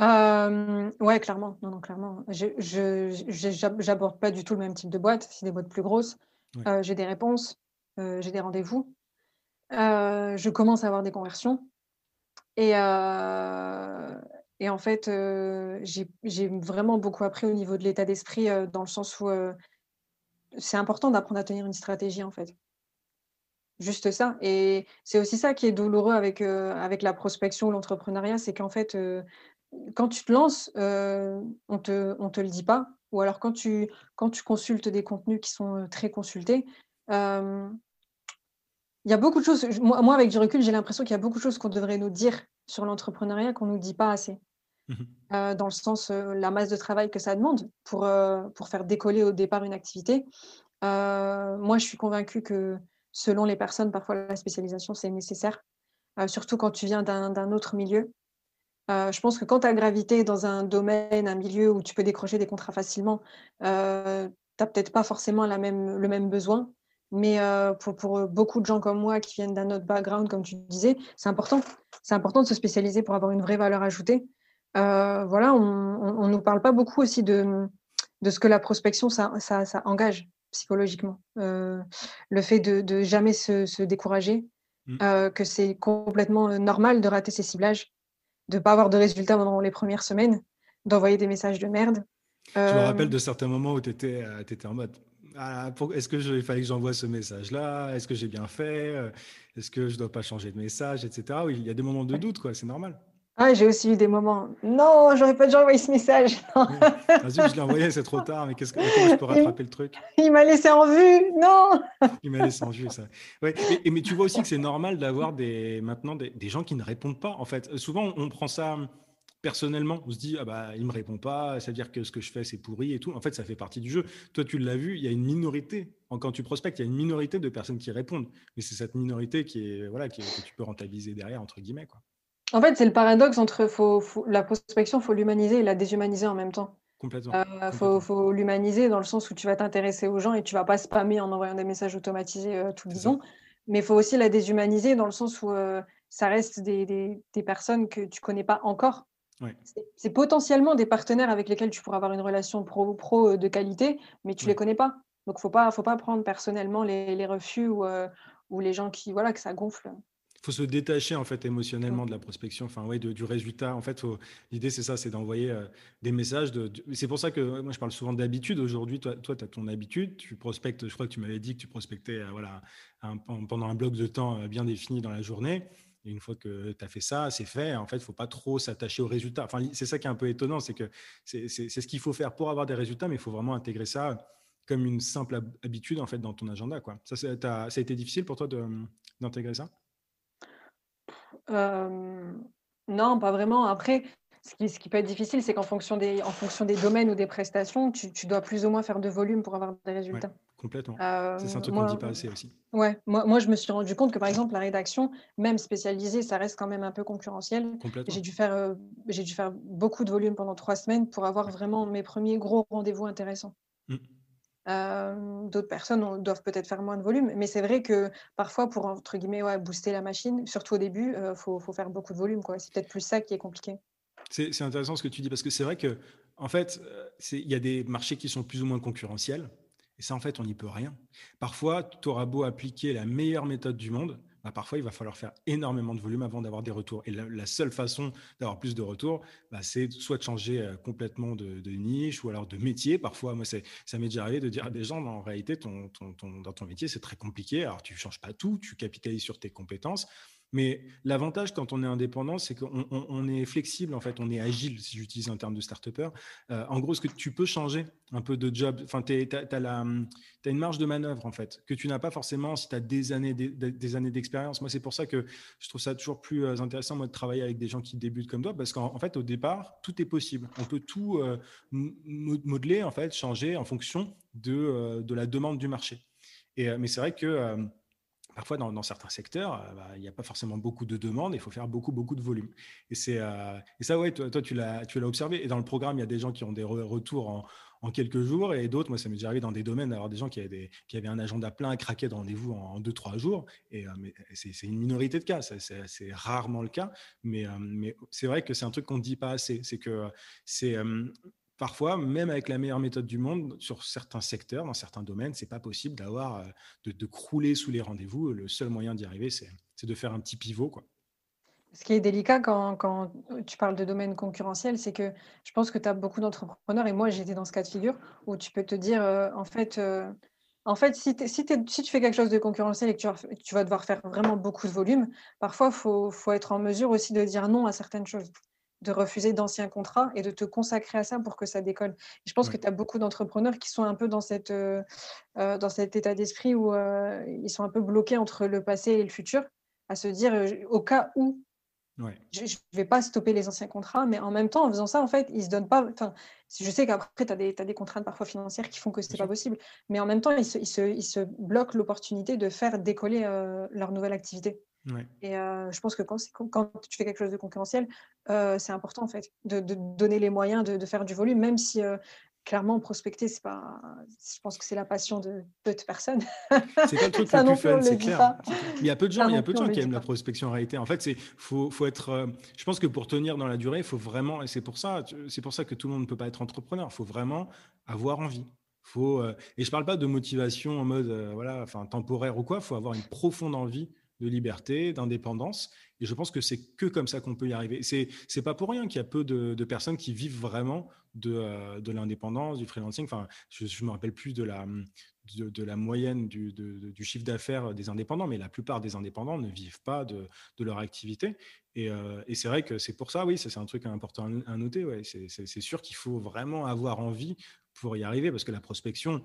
Euh, ouais, clairement. Non, non, clairement. Je n'aborde pas du tout le même type de boîte. C'est des boîtes plus grosses. Euh, j'ai des réponses, euh, j'ai des rendez-vous. je commence à avoir des conversions. Et, et en fait, j'ai vraiment beaucoup appris au niveau de l'état d'esprit, dans le sens où c'est important d'apprendre à tenir une stratégie, en fait. Juste ça. Et c'est aussi ça qui est douloureux avec, avec la prospection, l'entrepreneuriat, c'est qu'en fait, quand tu te lances, on ne te, on te le dit pas. Ou alors quand tu, quand tu consultes des contenus qui sont très consultés, il y a beaucoup de choses. Moi, moi avec du recul, j'ai l'impression qu'il y a beaucoup de choses qu'on devrait nous dire sur l'entrepreneuriat qu'on ne nous dit pas assez. Mmh dans le sens, la masse de travail que ça demande pour, pour faire décoller au départ une activité. moi, je suis convaincue que selon les personnes, parfois la spécialisation, c'est nécessaire, euh, surtout quand tu viens d'un autre milieu. Euh, je pense que quand tu as gravité dans un domaine, un milieu où tu peux décrocher des contrats facilement, euh, tu n'as peut-être pas forcément le même besoin. Mais pour, beaucoup de gens comme moi qui viennent d'un autre background, comme tu disais, c'est important. C'est important de se spécialiser pour avoir une vraie valeur ajoutée. voilà, on ne nous parle pas beaucoup aussi de, ce que la prospection, ça engage psychologiquement. Euh, le fait de, de jamais se, décourager, mmh. euh, que c'est complètement euh, normal de rater ses ciblages, de ne pas avoir de résultats pendant les premières semaines, d'envoyer des messages de merde. Je me rappelle de certains moments où tu étais, étais, en mode ah, est-ce que je, fallait que j'envoie ce message-là? Est-ce que j'ai bien fait? Est-ce que je ne dois pas changer de message, etc. Oui, il y a des moments de doute, quoi. C'est normal. Ah, j'ai aussi eu des moments. Non, j'aurais pas dû envoyer ce message. Vas-y, je l'ai envoyé, c'est trop tard, mais qu'est-ce que comment je peux rattraper le truc? Il m'a laissé en vue, non Il m'a laissé en vue, ça. Ouais. mais tu vois aussi que c'est normal d'avoir des, maintenant des, gens qui ne répondent pas. En fait, souvent, on prend ça personnellement. On se dit, ah bah, il me répond pas, ça veut dire que ce que je fais, c'est pourri et tout. En fait, ça fait partie du jeu. Toi, tu l'as vu, il y a une minorité. Quand tu prospectes, il y a une minorité de personnes qui répondent. Mais c'est cette minorité qui est, voilà, qui, que tu peux rentabiliser derrière, entre guillemets. Quoi. En fait, c'est le paradoxe entre faut, la prospection, il faut l'humaniser et la déshumaniser en même temps. Complètement. Il euh, faut, l'humaniser dans le sens où tu vas t'intéresser aux gens et tu vas pas spammer en envoyant des messages automatisés euh, tout le temps. Mais il faut aussi la déshumaniser dans le sens où euh, ça reste des, personnes que tu connais pas encore. C'est potentiellement des partenaires avec lesquels tu pourras avoir une relation pro-pro de qualité, mais tu ne les connais pas. Donc, il ne faut pas, faut pas prendre personnellement les, refus ou, ou, les gens qui, voilà, que ça gonfle. Faut se détacher en fait émotionnellement de la prospection, enfin ouais, du résultat. En fait, l'idée c'est ça, c'est d'envoyer euh, des messages. De, c'est pour ça que moi je parle souvent d'habitude. Aujourd'hui, toi, toi, tu as ton habitude, tu prospectes. Je crois que tu m'avais dit que tu prospectais, euh, voilà, pendant un bloc de temps euh, bien défini dans la journée. Et une fois que tu as fait ça, c'est fait. En fait, il ne faut pas trop s'attacher aux résultats. Enfin, c'est ça qui est un peu étonnant, c'est que c'est, ce qu'il faut faire pour avoir des résultats, mais il faut vraiment intégrer ça comme une simple habitude en fait dans ton agenda. Quoi. Ça, ça a été difficile pour toi d'intégrer ça? Non, pas vraiment. Après, ce qui ce qui peut être difficile, c'est qu'en fonction des en fonction des domaines ou des prestations, tu tu dois plus ou moins faire de volume pour avoir des résultats. complètement. c'est un truc qu'on ne dit pas assez aussi. ouais, moi moi je me suis rendu compte que, par exemple, la rédaction, même spécialisée, ça reste quand même un peu concurrentiel. J'ai dû faire, j'ai dû faire beaucoup de volume pendant trois semaines pour avoir vraiment mes premiers gros rendez-vous intéressants. Mmh. D'autres personnes doivent peut-être faire moins de volume, mais c'est vrai que parfois, pour entre guillemets, booster la machine, surtout au début, faut, faut, faire beaucoup de volume. C'est peut-être plus ça qui est compliqué. C'est intéressant ce que tu dis parce que c'est vrai que en fait, il y a des marchés qui sont plus ou moins concurrentiels. Et ça, en fait, on n'y peut rien. Parfois, tu auras beau appliquer la meilleure méthode du monde, bah, parfois, il va falloir faire énormément de volume avant d'avoir des retours. Et la, seule façon d'avoir plus de retours, bah, c'est soit de changer euh, complètement de, niche ou alors de métier. Parfois, moi, ça m'est déjà arrivé de dire à des gens, en réalité, ton, dans ton métier, c'est très compliqué. Alors, tu ne changes pas tout, tu capitalises sur tes compétences. Mais l'avantage quand on est indépendant, c'est qu'on est flexible, en fait, on est agile, si j'utilise un terme de start euh, en gros, ce que tu peux changer un peu de job, enfin, tu as, une marge de manœuvre, en fait, que tu n'as pas forcément si tu as des années, des, années d'expérience. Moi, c'est pour ça que je trouve ça toujours plus euh, intéressant, de travailler avec des gens qui débutent comme toi, parce qu'en fait, au départ, tout est possible. On peut tout euh, modeler, en fait, changer en fonction de, de la demande du marché. Et, mais c'est vrai que parfois dans, certains secteurs, euh, bah, il n'y a pas forcément beaucoup de demandes, il faut faire beaucoup, beaucoup de volume. Et, euh, et ça, ouais, toi, tu, l'as, observé. Et dans le programme, il y a des gens qui ont des retours en, quelques jours et d'autres, moi, ça m'est déjà arrivé dans des domaines d'avoir des gens qui avaient, qui avaient un agenda plein à craquer de rendez-vous en, deux, trois jours. Et euh, c'est, une minorité de cas, c'est, rarement le cas. Mais, mais c'est vrai que c'est un truc qu'on ne dit pas assez. C'est que c'est parfois, même avec la meilleure méthode du monde, sur certains secteurs, dans certains domaines, c'est pas possible d'avoir euh, de, crouler sous les rendez-vous. Le seul moyen d'y arriver, c'est de faire un petit pivot. Ce qui est délicat quand, tu parles de domaine concurrentiel, c'est que je pense que tu as beaucoup d'entrepreneurs, et moi j'étais dans ce cas de figure, où tu peux te dire, euh, en fait, euh, si, tu fais quelque chose de concurrentiel et que tu, vas devoir faire vraiment beaucoup de volume, parfois il faut, être en mesure aussi de dire non à certaines choses de refuser d'anciens contrats et de te consacrer à ça pour que ça décolle. je pense que tu as beaucoup d'entrepreneurs qui sont un peu dans, cette, euh, euh, dans cet état d'esprit où euh, ils sont un peu bloqués entre le passé et le futur, à se dire au cas où je ne vais pas stopper les anciens contrats, mais en même temps, en faisant ça, en fait, ils se donnent pas. Je sais qu'après, tu as, as, des contraintes parfois financières qui font que ce n'est pas possible, mais en même temps, ils se, ils se, ils se bloquent l'opportunité de faire décoller leur nouvelle activité. Et je pense que quand, quand, tu fais quelque chose de concurrentiel, c'est important en fait de, donner les moyens de, faire du volume, même si clairement prospecter, c'est pas. Je pense que c'est la passion de peu de personnes. C'est pas le truc le plus fun, c'est clair. Il y a peu de gens, il y a peu de gens qui aiment la prospection en réalité. En fait, c'est faut, faut être. je pense que pour tenir dans la durée, il faut vraiment, et c'est pour ça, c'est pour ça que tout le monde ne peut pas être entrepreneur. Il faut vraiment avoir envie. Faut, et je parle pas de motivation en mode voilà, enfin temporaire ou quoi. Il faut avoir une profonde envie de liberté, d'indépendance. Et je pense que c'est que comme ça qu'on peut y arriver. C'est c'est pas pour rien qu'il y a peu de, personnes qui vivent vraiment de, euh, de l'indépendance, du freelancing. Enfin, je, ne me rappelle plus de la de, la moyenne du, du chiffre d'affaires des indépendants, mais la plupart des indépendants ne vivent pas de, leur activité. Et, euh, et c'est vrai que c'est pour ça, oui, c'est un truc important à noter. Ouais. C'est sûr qu'il faut vraiment avoir envie pour y arriver, parce que la prospection,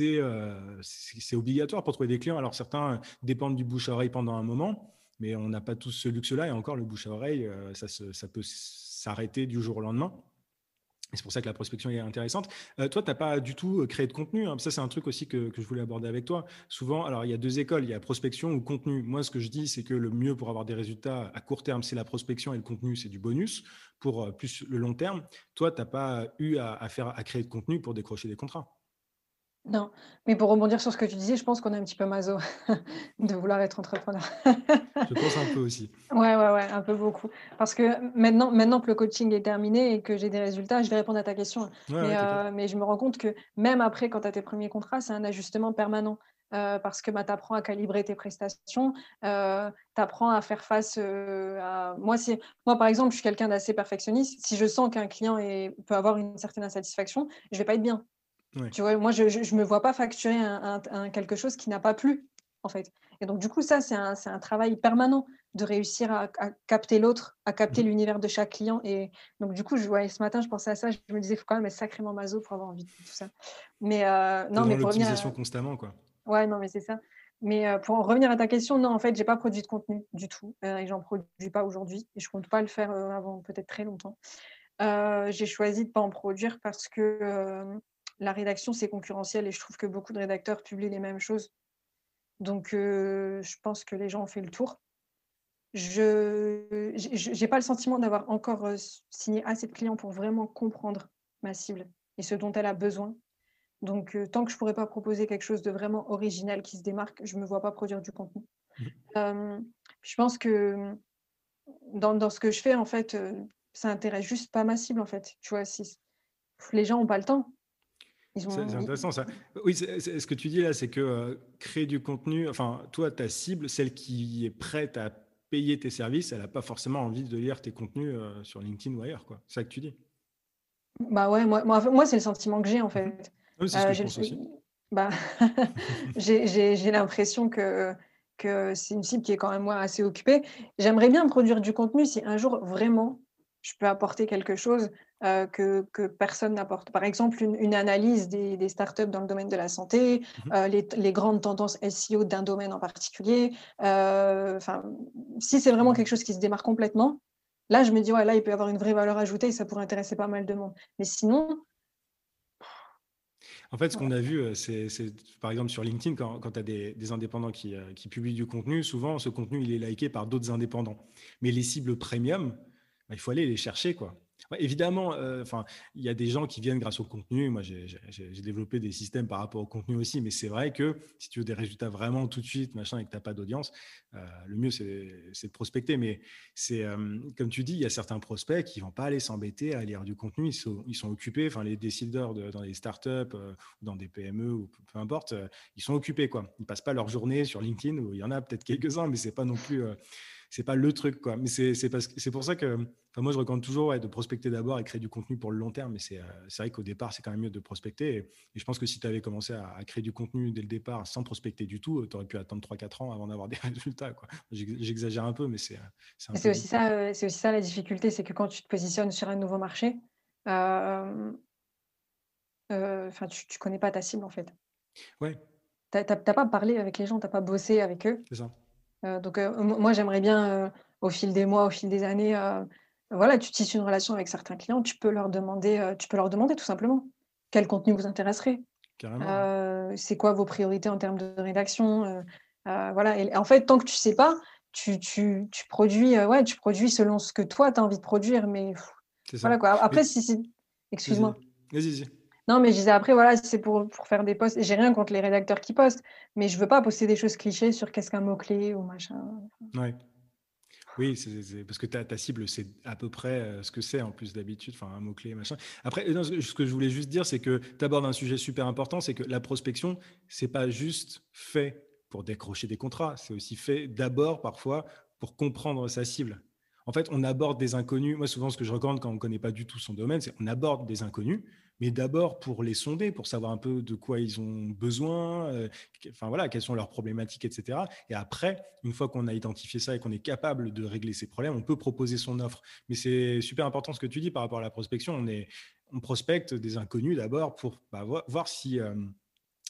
euh, c'est obligatoire pour trouver des clients. Alors certains dépendent du bouche à oreille pendant un moment, mais on n'a pas tous ce luxe-là, et encore le bouche à oreille, euh, ça, ça peut s'arrêter du jour au lendemain. C'est pour ça que la prospection est intéressante. Euh, toi, tu n'as pas du tout créé de contenu. Hein. Ça, c'est un truc aussi que, que, je voulais aborder avec toi. Souvent, alors il y a deux écoles, il y a prospection ou contenu. Moi, ce que je dis, c'est que le mieux pour avoir des résultats à court terme, c'est la prospection et le contenu, c'est du bonus pour euh, plus le long terme. Toi, tu n'as pas eu à, faire, à créer de contenu pour décrocher des contrats. Non, mais pour rebondir sur ce que tu disais, je pense qu'on est un petit peu maso de vouloir être entrepreneur. je pense un peu aussi. Ouais, ouais, ouais, un peu beaucoup. Parce que maintenant, maintenant que le coaching est terminé et que j'ai des résultats, je vais répondre à ta question. mais, euh, mais, je me rends compte que même après, quand tu as tes premiers contrats, c'est un ajustement permanent. parce que bah, tu apprends à calibrer tes prestations, tu apprends à faire face à... Moi, moi, par exemple, je suis quelqu'un d'assez perfectionniste. Si je sens qu'un client est... peut avoir une certaine insatisfaction, je ne vais pas être bien. Tu vois, moi, je ne me vois pas facturer un, quelque chose qui n'a pas plu, en fait. Et donc, du coup, ça, c'est un, un, travail permanent de réussir à, capter l'autre, à capter mmh. l'univers de chaque client. Et donc, du coup, je, ouais, ce matin, je pensais à ça. Je me disais, il faut quand même être sacrément maso pour avoir envie de tout ça. Mais euh, non, mais pour revenir. constamment, quoi. Ouais, non, mais c'est ça. Mais euh, pour en revenir à ta question, non, en fait, j'ai pas produit de contenu du tout euh, et j'en produis pas aujourd'hui et je compte pas le faire avant peut-être très longtemps. j'ai choisi de pas en produire parce que la rédaction c'est concurrentiel et je trouve que beaucoup de rédacteurs publient les mêmes choses donc, je pense que les gens ont fait le tour. Je n'ai pas le sentiment d'avoir encore signé assez de clients pour vraiment comprendre ma cible et ce dont elle a besoin. Donc, tant que je ne pourrais pas proposer quelque chose de vraiment original qui se démarque, je ne me vois pas produire du contenu. Mmh. je pense que dans, dans, ce que je fais, en fait, ça intéresse juste pas ma cible, en fait. Tu vois, si les gens n'ont pas le temps, c'est intéressant ça. Oui, ce que tu dis là, c'est que euh, créer du contenu, enfin, toi, ta cible, celle qui est prête à payer tes services, elle n'a pas forcément envie de lire tes contenus euh, sur LinkedIn ou ailleurs, quoi. C'est ça que tu dis. Bah ouais, moi, moi, c'est le sentiment que j'ai en fait. Oui, c'est ce que euh, je pense aussi. Bah, j'ai l'impression que, que c'est une cible qui est quand même moi assez occupée. J'aimerais bien produire du contenu si un jour vraiment je peux apporter quelque chose euh, que, que, personne n'apporte. Par exemple, une, analyse des, des, startups dans le domaine de la santé, mmh euh, les, les, grandes tendances SEO d'un domaine en particulier. Euh, enfin, si c'est vraiment mmh quelque chose qui se démarre complètement, là, je me dis, ouais, là, il peut y avoir une vraie valeur ajoutée et ça pourrait intéresser pas mal de monde. Mais sinon, en fait, ce qu'on a vu, c'est par exemple sur LinkedIn, quand, quand tu as des, des indépendants qui, qui, publient du contenu, souvent ce contenu il est liké par d'autres indépendants. Mais les cibles premium, bah, il faut aller les chercher. quoi. Évidemment, euh, enfin, il y a des gens qui viennent grâce au contenu. Moi, j'ai développé des systèmes par rapport au contenu aussi, mais c'est vrai que si tu veux des résultats vraiment tout de suite, machin, et que tu n'as pas d'audience, euh, le mieux c'est de prospecter. Mais c'est euh, comme tu dis, il y a certains prospects qui vont pas aller s'embêter à lire du contenu. Ils sont, occupés. Enfin, les décideurs dans les startups dans des PME ou peu importe, ils sont occupés quoi. Ils passent pas leur journée sur LinkedIn. Où il y en a peut-être quelques uns, mais c'est pas non plus c'est pas le truc quoi. Mais c'est c'est pour ça que moi je recommande toujours de prospecter d'abord et créer du contenu pour le long terme. Mais c'est euh, vrai qu'au départ c'est quand même mieux de prospecter. Et, je pense que si tu avais commencé à, créer du contenu dès le départ sans prospecter du tout, tu aurais pu attendre 3-4 ans avant d'avoir des résultats. J'exagère un peu, mais c'est euh, c'est aussi ça. Euh, c'est aussi ça la difficulté, c'est que quand tu te positionnes sur un nouveau marché, enfin tu, tu connais pas ta cible en fait. Ouais. Tu n'as pas parlé avec les gens, tu n'as pas bossé avec eux. C'est ça. Euh, donc, euh, moi, j'aimerais bien, euh, au fil des mois, au fil des années, voilà, tu tisses une relation avec certains clients, tu peux leur demander, tu peux leur demander tout simplement quel contenu vous intéresserait? c'est quoi vos priorités en termes de rédaction voilà. Et en fait, tant que tu sais pas, tu, tu, tu produis, ouais, tu produis selon ce que toi, tu as envie de produire. Mais voilà quoi. Après, si, si... excuse-moi. Vas-y, vas-y. Non, mais je disais après, voilà, c'est pour, pour faire des posts. J'ai rien contre les rédacteurs qui postent, mais je veux pas poster des choses clichés sur qu'est-ce qu'un mot-clé ou machin. Ouais. Oui, c'est parce que ta, ta cible, c'est à peu près euh, ce que c'est en plus d'habitude, enfin un mot-clé, machin. Après, ce que je voulais juste dire, c'est que tu abordes un sujet super important, c'est que la prospection, c'est pas juste fait pour décrocher des contrats, c'est aussi fait d'abord parfois pour comprendre sa cible. En fait, on aborde des inconnus. Moi, souvent, ce que je recommande quand on ne connaît pas du tout son domaine, c'est on aborde des inconnus mais d'abord pour les sonder, pour savoir un peu de quoi ils ont besoin, euh, enfin voilà, quelles sont leurs problématiques, etc. Et après, une fois qu'on a identifié ça et qu'on est capable de régler ces problèmes, on peut proposer son offre. Mais c'est super important ce que tu dis par rapport à la prospection. On, est, on prospecte des inconnus d'abord pour bah, voir si euh,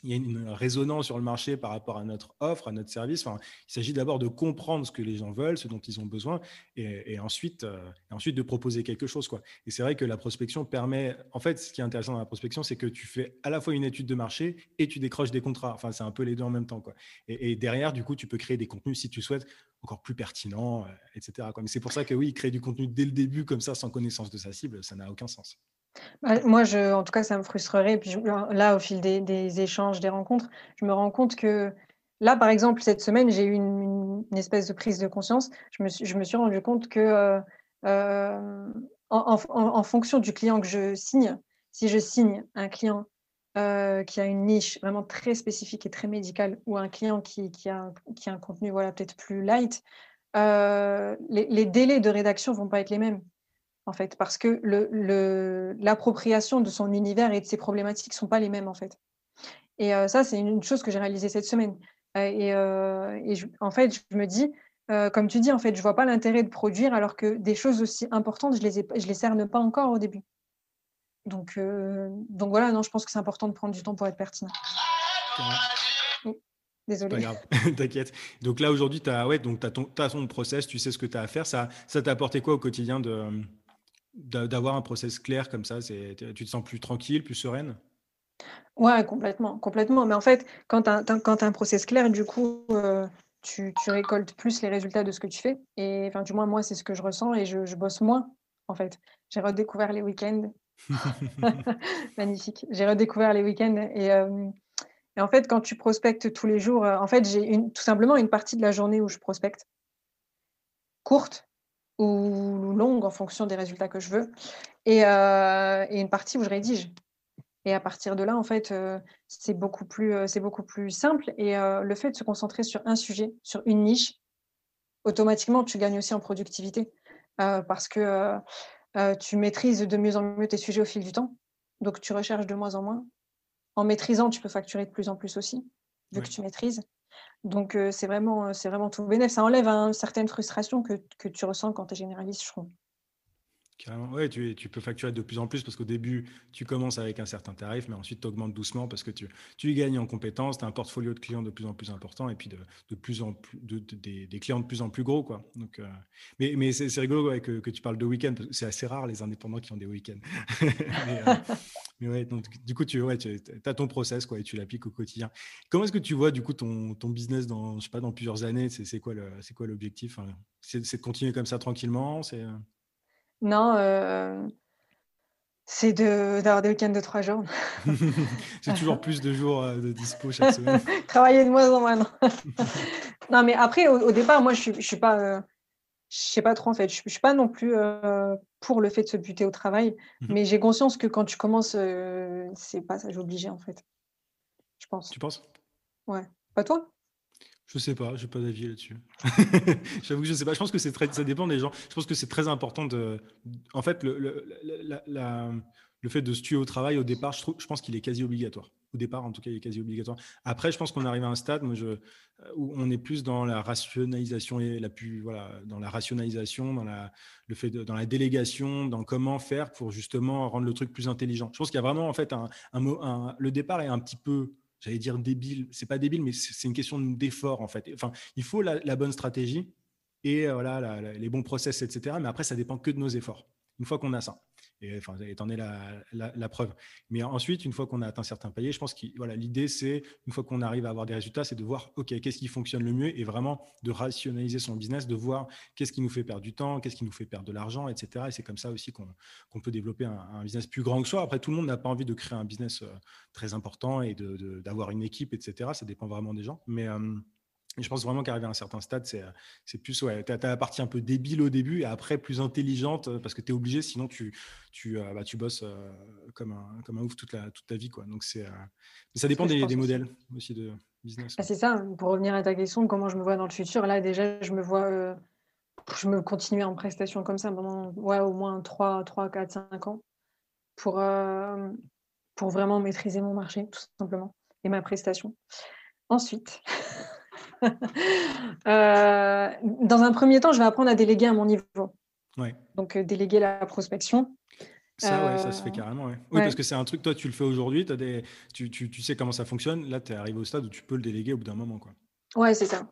il y a une résonance sur le marché par rapport à notre offre, à notre service. Enfin, il s'agit d'abord de comprendre ce que les gens veulent, ce dont ils ont besoin, et, ensuite, euh, de proposer quelque chose. Quoi. Et c'est vrai que la prospection permet, en fait, ce qui est intéressant dans la prospection, c'est que tu fais à la fois une étude de marché et tu décroches des contrats. Enfin, c'est un peu les deux en même temps. Quoi. Et, derrière, du coup, tu peux créer des contenus si tu souhaites encore plus pertinents, euh, etc. Mais c'est pour ça que oui, créer du contenu dès le début comme ça, sans connaissance de sa cible, ça n'a aucun sens. Bah, moi, je, en tout cas, ça me frustrerait. Puis là, au fil des, échanges, des rencontres, je me rends compte que là, par exemple, cette semaine, j'ai eu une, espèce de prise de conscience. Je me suis, je rendu compte que euh, euh, en, fonction du client que je signe, si je signe un client qui a une niche vraiment très spécifique et très médicale, ou un client qui, qui, a, qui a un contenu voilà, peut-être plus light, les, les, délais de rédaction vont pas être les mêmes en fait, parce que l'appropriation le, de son univers et de ses problématiques ne sont pas les mêmes, en fait. Et euh, ça, c'est une chose que j'ai réalisée cette semaine. Euh, et, euh, et en fait, je me dis, comme tu dis, en fait, je vois pas l'intérêt de produire alors que des choses aussi importantes, je les, ai, je les cerne pas encore au début. Donc, donc voilà, non, je pense que c'est important de prendre du temps pour être pertinent. Désolé. T'inquiète. Donc là, aujourd'hui, tu as, ouais, donc as ton, as ton process, tu sais ce que tu as à faire. Ça t'a apporté quoi au quotidien de, d'avoir un process clair comme ça Tu te sens plus tranquille, plus sereine? Ouais, complètement, complètement. Mais en fait, quand tu as, un process clair, du coup, euh, tu, récoltes plus les résultats de ce que tu fais. Et enfin, du moins, moi, c'est ce que je ressens et je, bosse moins, en fait. J'ai redécouvert les week-ends. Magnifique. J'ai redécouvert les week-ends. Et, euh, et, en fait, quand tu prospectes tous les jours, euh, en fait, j'ai tout simplement une partie de la journée où je prospecte, courte, ou longue en fonction des résultats que je veux, euh, et, une partie où je rédige. Et à partir de là, en fait, euh, c'est beaucoup, plus, euh, c'est beaucoup plus simple. Et le fait de se concentrer sur un sujet, sur une niche, automatiquement, tu gagnes aussi en productivité parce que tu maîtrises de mieux en mieux tes sujets au fil du temps. Donc, tu recherches de moins en moins. En maîtrisant, tu peux facturer de plus en plus aussi, vu que tu maîtrises. Donc, c'est vraiment, c'est vraiment tout bénéfice. Ça enlève une certaine frustration que, tu ressens quand tu es généraliste. Carrément, ouais, tu, tu, peux facturer de plus en plus parce qu'au début, tu commences avec un certain tarif, mais ensuite tu augmentes doucement parce que tu, tu gagnes en compétences, tu as un portfolio de clients de plus en plus important et puis de, de plus en plus, de, des, clients de plus en plus gros. Quoi. Donc, euh, mais mais c'est rigolo que, que, tu parles de week-end, c'est assez rare les indépendants qui ont des week-ends. mais, euh, mais, ouais, donc, du coup, tu, ouais, tu as ton process quoi, et tu l'appliques au quotidien. Comment est-ce que tu vois du coup ton, ton business dans, je sais pas, dans plusieurs années? C'est quoi l'objectif C'est de continuer comme ça tranquillement? C'est... Non, euh, c'est d'avoir des week-ends de trois jours. C'est toujours plus de jours euh, de dispo chaque semaine. Travailler de moins en moins. Non, mais après, au, départ, moi, je ne suis, pas, euh, je sais pas trop en fait. Je, ne suis pas non plus pour le fait de se buter au travail, mmh mais j'ai conscience que quand tu commences, c'est pas ça, j'ai obligé en fait. Je pense. Tu penses? Ouais. Pas toi? Je sais pas, j'ai pas d'avis là-dessus. J'avoue que je sais pas. Je pense que c'est très, ça dépend des gens. Je pense que c'est très important de, en fait, le, le, le fait de se tuer au travail au départ, je, trouve, je pense qu'il est quasi obligatoire. Au départ, en tout cas, il est quasi obligatoire. Après, je pense qu'on arrive à un stade moi, je, où on est plus dans la rationalisation et la plus, voilà, dans la rationalisation, dans la, le fait de, dans la délégation, dans comment faire pour justement rendre le truc plus intelligent. Je pense qu'il y a vraiment en fait un, un, un le départ est un petit peu j'allais dire débile, c'est pas débile, mais c'est une question d'effort en fait. Enfin, il faut la, bonne stratégie et euh, voilà, les bons process, etc. Mais après, ça dépend que de nos efforts. Une fois qu'on a ça, et enfin, t'en es la, la, preuve. Mais ensuite, une fois qu'on a atteint certains paliers, je pense que l'idée, c'est une fois qu'on arrive à avoir des résultats, c'est de voir, ok, qu'est-ce qui fonctionne le mieux et vraiment de rationaliser son business, de voir qu'est-ce qui nous fait perdre du temps, qu'est-ce qui nous fait perdre de l'argent, etc. Et c'est comme ça aussi qu'on peut développer un, business plus grand que soi. Après, tout le monde n'a pas envie de créer un business euh, très important et d'avoir de, une équipe, etc. Ça dépend vraiment des gens. Mais euh, je pense vraiment qu'arriver à un certain stade, c'est, c'est plus, ouais, tu as, la partie un peu débile au début et après plus intelligente euh, parce que tu es obligé, sinon tu, tu, euh, bah, tu bosses euh, comme, un, comme un ouf toute, la, toute ta vie. Quoi. Donc c'est, ça dépend des, des modèles aussi de business. Ah, c'est ça, pour revenir à ta question, comment je me vois dans le futur, là déjà, je me vois, je me continuer en prestation comme ça pendant ouais, au moins 3, 3, 4, 5 ans pour, pour vraiment maîtriser mon marché, tout simplement, et ma prestation. Ensuite, Euh, dans un premier temps, je vais apprendre à déléguer à mon niveau. Donc, euh, déléguer la prospection. Ça, ouais, ça se fait euh, carrément. Oui, parce que c'est un truc, toi, tu le fais aujourd'hui, des... tu, tu, tu, sais comment ça fonctionne. Là, tu es arrivé au stade où tu peux le déléguer au bout d'un moment. Quoi. Ouais, c'est ça.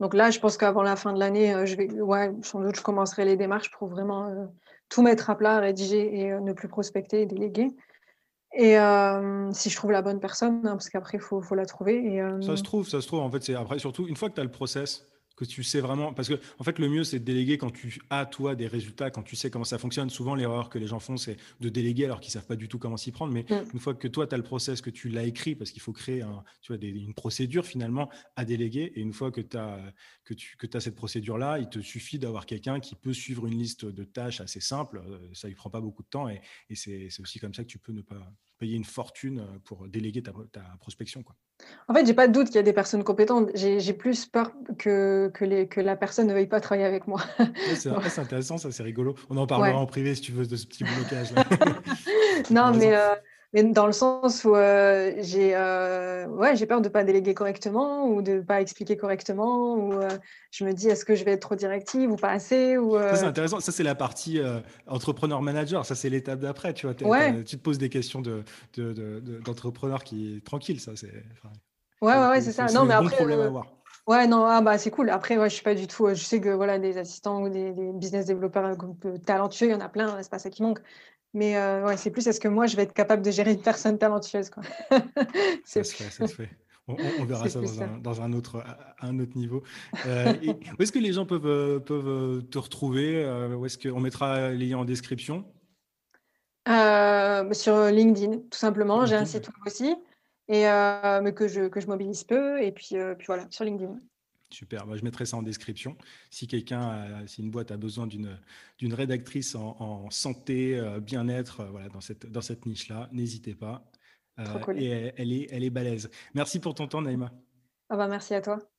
Donc là, je pense qu'avant la fin de l'année, je vais, ouais, sans doute, je commencerai les démarches pour vraiment tout mettre à plat, rédiger et ne plus prospecter et déléguer. Et si je trouve la bonne personne, hein, parce qu'après, il faut, la trouver. Et, Ça se trouve, ça se trouve. En fait, c'est après, surtout, une fois que tu as le process, que tu sais vraiment. Parce que, en fait, le mieux, c'est de déléguer quand tu as, toi, des résultats, quand tu sais comment ça fonctionne. Souvent, l'erreur que les gens font, c'est de déléguer alors qu'ils ne savent pas du tout comment s'y prendre. Mais mm. une fois que toi, tu as le process, que tu l'as écrit, parce qu'il faut créer un, tu vois, une procédure finalement à déléguer. Et une fois que tu as, que tu, que as cette procédure-là, il te suffit d'avoir quelqu'un qui peut suivre une liste de tâches assez simple. Euh, ça ne lui prend pas beaucoup de temps. Et, et c'est aussi comme ça que tu peux ne pas, payer une fortune pour déléguer ta, ta prospection. Quoi. En fait, j'ai pas de doute qu'il y a des personnes compétentes. J'ai plus peur que, que, les, que la personne ne veuille pas travailler avec moi. c'est intéressant, ça, c'est rigolo. On en parlera en privé si tu veux de ce petit blocage. non, mais mais dans le sens où euh, j'ai euh, ouais, j'ai peur de ne pas déléguer correctement ou de ne pas expliquer correctement ou euh, je me dis est-ce que je vais être trop directive ou pas assez ou Ça c'est intéressant, ça c'est la partie entrepreneur manager, ça c'est l'étape d'après, tu vois, tu te poses des questions de, d'entrepreneur de, qui est tranquille, ça c'est Ouais ouais, ouais c'est ça. Non mais bon après problème à avoir. Ouais, non, ah bah c'est cool. Après, ouais, je suis pas du tout. Je sais que voilà, des assistants ou des, des business développeurs talentueux, il y en a plein, c'est pas ça qui manque. Mais euh, ouais, c'est plus est-ce que moi, je vais être capable de gérer une personne talentueuse. Quoi? ça se fait, ça se fait. On, verra ça dans, Un, autre, un autre niveau. Euh, où est-ce que les gens peuvent, euh, peuvent te retrouver Où est-ce qu'on mettra les liens en description? Sur LinkedIn, tout simplement. J'ai un site web aussi, et, mais que je, que je mobilise peu. Et puis, puis voilà, sur LinkedIn. Super, je mettrai ça en description. Si quelqu'un, si une boîte a besoin d'une, d'une rédactrice en, santé, euh, bien-être, euh, voilà, dans cette, dans cette niche-là, n'hésitez pas. Euh, et elle, est, elle est balèze. Merci pour ton temps, Naïma. Ah bah, merci à toi.